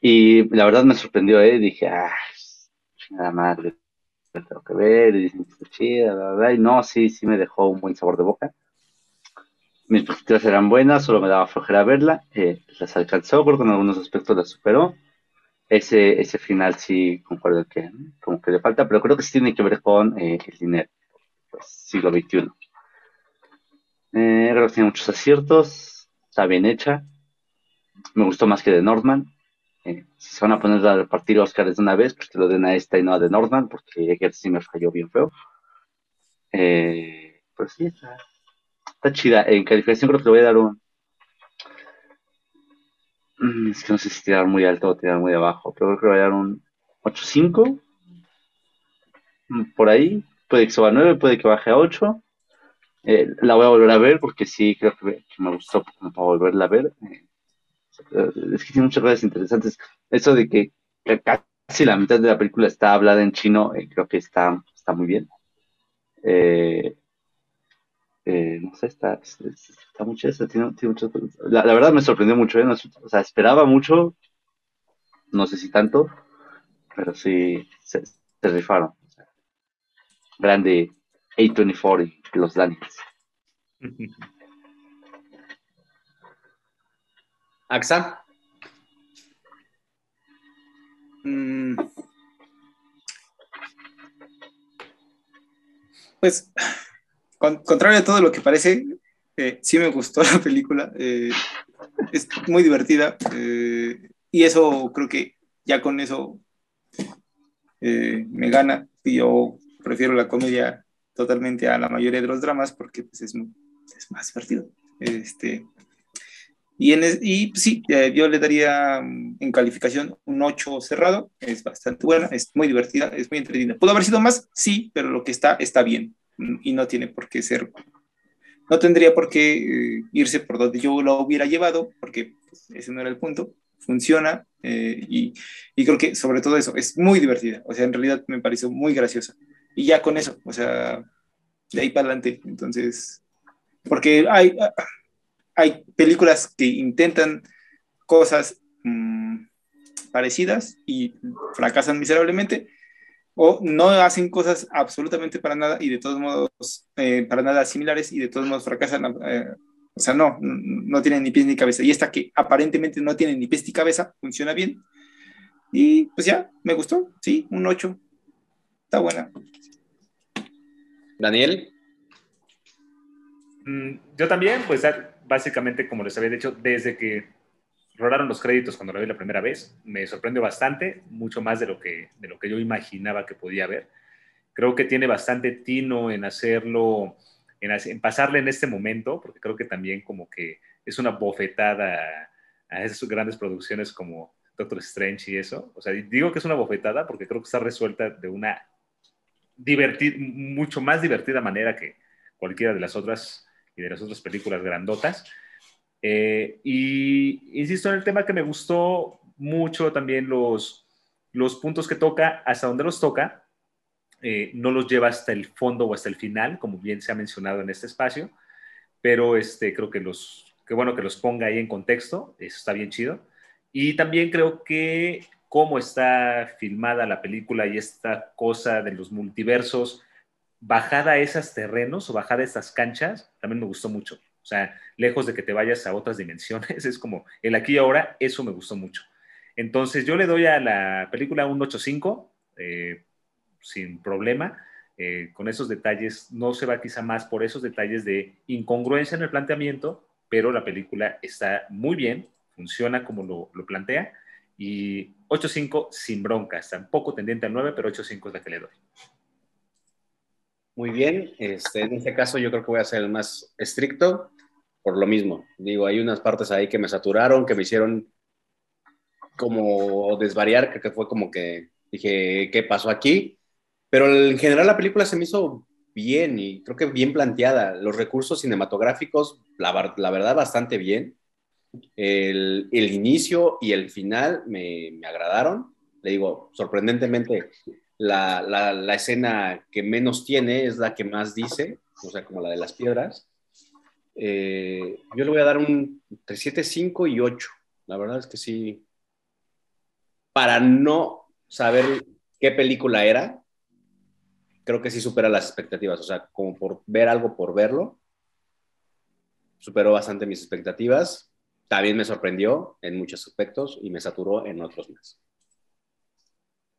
Y la verdad me sorprendió, ¿eh? Dije, ah, nada madre. tengo que ver, y dicen que está chida, la verdad, y no, sí, sí me dejó un buen sabor de boca. Mis expectativas eran buenas, solo me daba flojera verla, eh, las alcanzó, creo que en algunos aspectos las superó. Ese, ese final sí concuerdo que como que le falta, pero creo que sí tiene que ver con eh, el dinero, pues siglo XXI. Eh, creo que tiene muchos aciertos, está bien hecha, me gustó más que de Northman. Eh, si se van a poner a repartir Oscars de una vez, pues que lo den a esta y no a de Northman, porque Eggers sí me falló bien feo. Pues sí, está, está chida. En calificación creo que le voy a dar un... Mm, Es que no sé si tirar muy alto o tirar muy abajo, pero creo que le voy a dar un 8.5. Mm, Por ahí. Puede que suba a 9, puede que baje a 8. Eh, la voy a volver a ver porque sí creo que, que me gustó para volverla a ver. Eh, es que tiene muchas cosas interesantes. Eso de que casi la mitad de la película está hablada en chino, eh, creo que está, está muy bien. Eh, eh, no sé, está, es- es- está muy chida, tiene, cosas. La, verdad me sorprendió mucho, ¿eh? O sea, esperaba mucho, no sé si tanto, pero sí se, rifaron. Grande A24 y los Daniels. AXA. Mm. Pues, con- contrario a todo lo que parece, eh, sí me gustó la película. eh, es muy divertida. eh, y eso creo que ya con eso me gana. Y yo prefiero la comedia totalmente a la mayoría de los dramas porque pues, es, más divertido. Este, y, es- pues, sí, yo le daría mm, en calificación un 8 cerrado. Es bastante buena, es muy divertida, es muy entretenida. ¿Pudo haber sido más? Sí, pero lo que está, está bien. Y no tiene por qué ser. No tendría por qué eh, irse por donde yo lo hubiera llevado, porque pues, ese no era el punto. Funciona eh, y, y creo que sobre todo eso, es muy divertida. O sea, en realidad me pareció muy graciosa. Y ya con eso, o sea, de ahí para adelante. Entonces, porque hay, hay películas que intentan cosas mm, parecidas y fracasan miserablemente, o no hacen cosas absolutamente para nada y de todos modos, eh, para nada similares y de todos modos fracasan. eh, o sea, no, no tienen ni pies ni cabeza. Y esta que aparentemente no tiene ni pies ni cabeza, funciona bien. Y pues ya, me gustó, sí, un 8. Está buena. Daniel. Mm, Yo también, pues básicamente, como les había dicho, desde que rodaron los créditos cuando la vi la primera vez, me sorprendió bastante, mucho más de lo que, de lo que yo imaginaba que podía haber. Creo que tiene bastante tino en hacerlo, en, en pasarle en este momento, porque creo que también como que es una bofetada a, esas grandes producciones como Doctor Strange y eso. O sea, digo que es una bofetada porque creo que está resuelta de una diverti- mucho más divertida manera que cualquiera de las otras y de las otras películas grandotas. Eh, y insisto en el tema que me gustó mucho también los, los puntos que toca, hasta donde los toca, eh, no los lleva hasta el fondo o hasta el final, como bien se ha mencionado en este espacio, pero este, creo que los, que bueno que los ponga ahí en contexto, eso está bien chido. Y también creo que cómo está filmada la película y esta cosa de los multiversos, bajada a esos terrenos o bajada a estas canchas, también me gustó mucho. O sea, lejos de que te vayas a otras dimensiones, es como el aquí y ahora, eso me gustó mucho. Entonces yo le doy a la película un 8.5, eh, sin problema, eh, con esos detalles, no se va más por esos detalles de incongruencia en el planteamiento, pero la película está muy bien, funciona como lo, lo plantea, y 8.5 sin broncas, tampoco tendiente al 9, pero 8.5 es la que le doy. Muy bien, este, en este caso yo creo que voy a ser el más estricto por lo mismo. Digo, hay unas partes ahí que me saturaron, que me hicieron como desvariar, que, fue como que dije, ¿qué pasó aquí? Pero en general la película se me hizo bien y creo que bien planteada. Los recursos cinematográficos, la, la verdad, bastante bien. El, el inicio y el final me, me agradaron. Le digo, sorprendentemente, la, la, la escena que menos tiene es la que más dice, o sea, como la de las piedras. Eh, yo le voy a dar un entre 7, 5 y 8. La verdad es que sí. Para no saber qué película era, creo que sí supera las expectativas. O sea, como por ver algo por verlo, superó bastante mis expectativas. También me sorprendió en muchos aspectos y me saturó en otros más.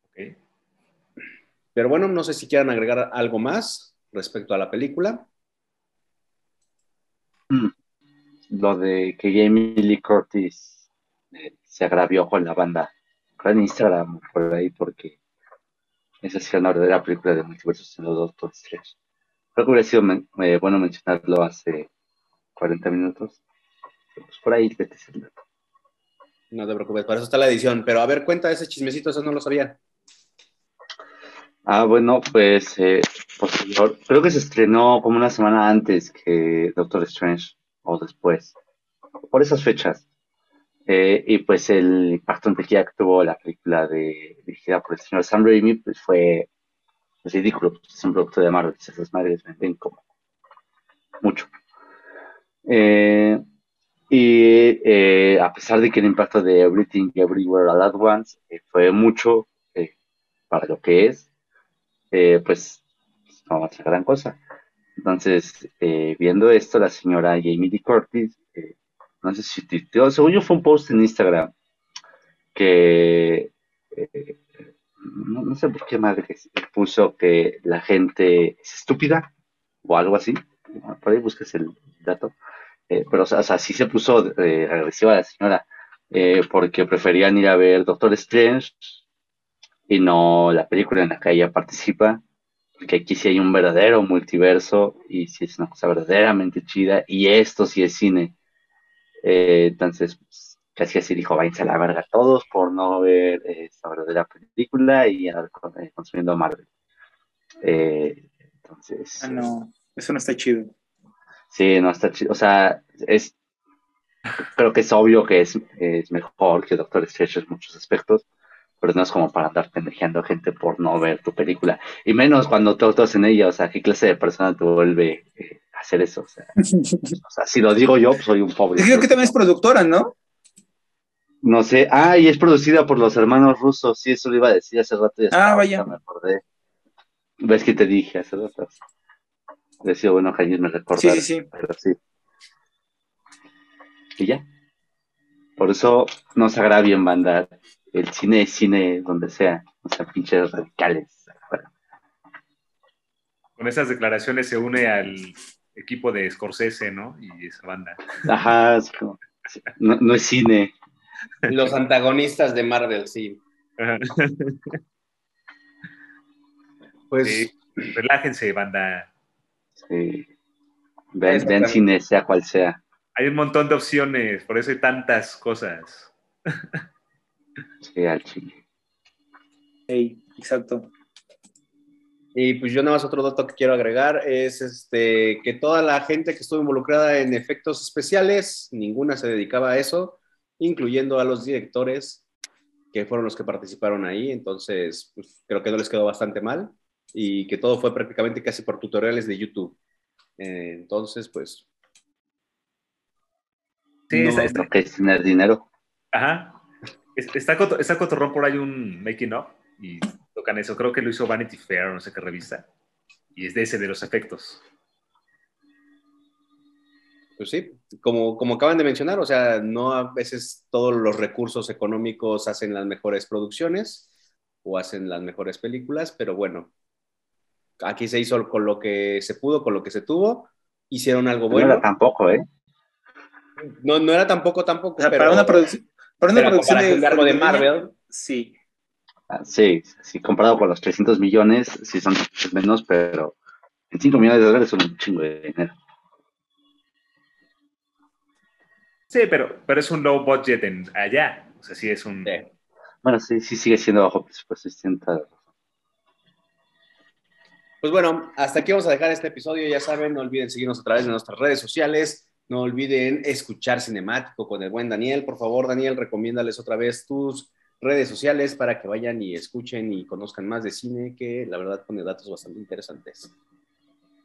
Ok. Pero bueno, no sé si quieran agregar algo más respecto a la película. Mm. Lo de que Jamie Lee Curtis eh, se agravió con la banda en Instagram por ahí porque esa es una verdadera película de multiversos en los Doctor Strange. Creo que hubiera sido men- eh, bueno mencionarlo hace 40 minutos. Pero, pues por ahí ese dato. No te preocupes, para eso está la edición. Pero a ver, cuenta ese chismecito, eso no lo sabía. Ah, bueno, pues eh, posterior, creo que se estrenó como una semana antes que Doctor Strange o después, por esas fechas. Eh, y pues el impacto en que tuvo la película de, dirigida por el señor Sam Raimi pues fue pues, ridículo, pues, es un producto de Marvel, esas madres venden como mucho. Eh, y eh, a pesar de que el impacto de Everything Everywhere All at Once eh, fue mucho para lo que es, eh, pues no es gran cosa. Entonces, eh, viendo esto, la señora Jamie Lee Curtis, eh, no sé si según yo fue un post en Instagram que eh, no, sé por qué madre puso que la gente es estúpida o algo así. Por ahí busques el dato. Pero, o sea, o sí se puso agresiva la señora porque preferían ir a ver Doctor Strange y no la película en la que ella participa. Porque aquí sí hay un verdadero multiverso y sí es una cosa verdaderamente chida y esto sí es cine. Eh, entonces, pues, casi así dijo, váyanse a la verga todos por no ver eh, esta verdadera película y andar eh, consumiendo Marvel. Eh, entonces, Ah, no, eso no está chido. sí, no está chido. O sea, es, creo que es obvio que es, es mejor que Doctor Strange en muchos aspectos, pero no es como para andar pendejeando a gente por no ver tu película. Y menos cuando tú actúas en ella, o sea, ¿qué clase de persona te vuelve eh, a hacer eso? O sea, o sea, si lo digo yo, pues soy un pobre. Creo que también es productora, ¿no? No sé. Ah, y es producida por los hermanos rusos. Sí, eso lo iba a decir hace rato. y hasta Ah, vaya. Me acordé. ¿Ves que te dije hace rato? Decía, bueno, Jaime me recordar. Sí, sí, sí. Pero sí. Y ya. Por eso no se agravien, banda. El cine es cine donde sea. O sea, pinches radicales. Bueno, Con esas declaraciones se une al equipo de Scorsese, ¿no? Y esa banda. Ajá, es como- no, no es cine. Los antagonistas de Marvel, sí. Ajá. Pues Sí, relájense, banda. Sí. Ven, Eso ven también. cine, sea cual sea. Hay un montón de opciones, por eso hay tantas cosas. Sí, al chile. Ey, exacto. Y pues yo nada más otro dato que quiero agregar es este, que toda la gente que estuvo involucrada en efectos especiales, ninguna se dedicaba a eso, incluyendo a los directores que fueron los que participaron ahí. Entonces, pues, creo que no les quedó bastante mal y que todo fue prácticamente casi por tutoriales de YouTube. Eh, entonces, pues... Sí, no- está, está- Lo que es tener dinero. ajá. Es- Está, está cotorrón por ahí un making of y tocan eso. Creo que lo hizo Vanity Fair, no sé qué revista. Y es de ese de los efectos. Pues sí, como, como acaban de mencionar, o sea, no a veces todos los recursos económicos hacen las mejores producciones o hacen las mejores películas, pero bueno, aquí se hizo con lo que se pudo, con lo que se tuvo, hicieron algo No era bueno. tampoco, ¿eh? No, no era tampoco, tampoco, O sea, pero, para una una pero a producción comparación de algo de Marvel, Sí. Ah, Sí, sí, comparado con los 300 millones, sí son menos, pero en 5 millones de dólares son un chingo de dinero. Sí, pero, pero es un low budget en allá. O sea, sí es un. sí. Bueno, sí, sí sigue siendo bajo presupuesto. Pues bueno, hasta aquí vamos a dejar este episodio. Ya saben, no olviden seguirnos a través de nuestras redes sociales. No olviden escuchar Cinemático con el buen Daniel. Por favor, Daniel, recomiéndales otra vez tus redes sociales para que vayan y escuchen y conozcan más de cine, que la verdad pone datos bastante interesantes.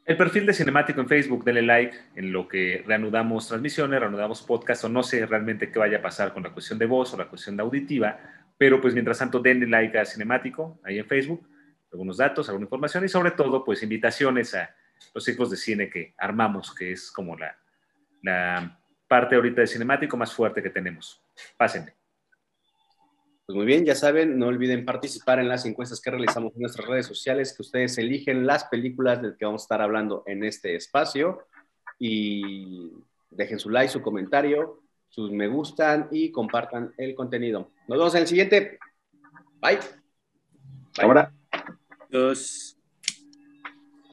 El perfil de Cinemático en Facebook, denle like en lo que reanudamos transmisiones, reanudamos podcast o no sé realmente qué vaya a pasar con la cuestión de voz o la cuestión de auditiva, pero pues mientras tanto denle like a Cinemático ahí en Facebook algunos datos, alguna información y sobre todo, pues invitaciones a los ciclos de cine que armamos, que es como la, la parte ahorita de cinemático más fuerte que tenemos. Pásenme. Pues muy bien, ya saben, no olviden participar en las encuestas que realizamos en nuestras redes sociales, que ustedes eligen las películas de que vamos a estar hablando en este espacio y dejen su like, su comentario, sus me gustan y compartan el contenido. Nos vemos en el siguiente. Bye. Ahora. Dos.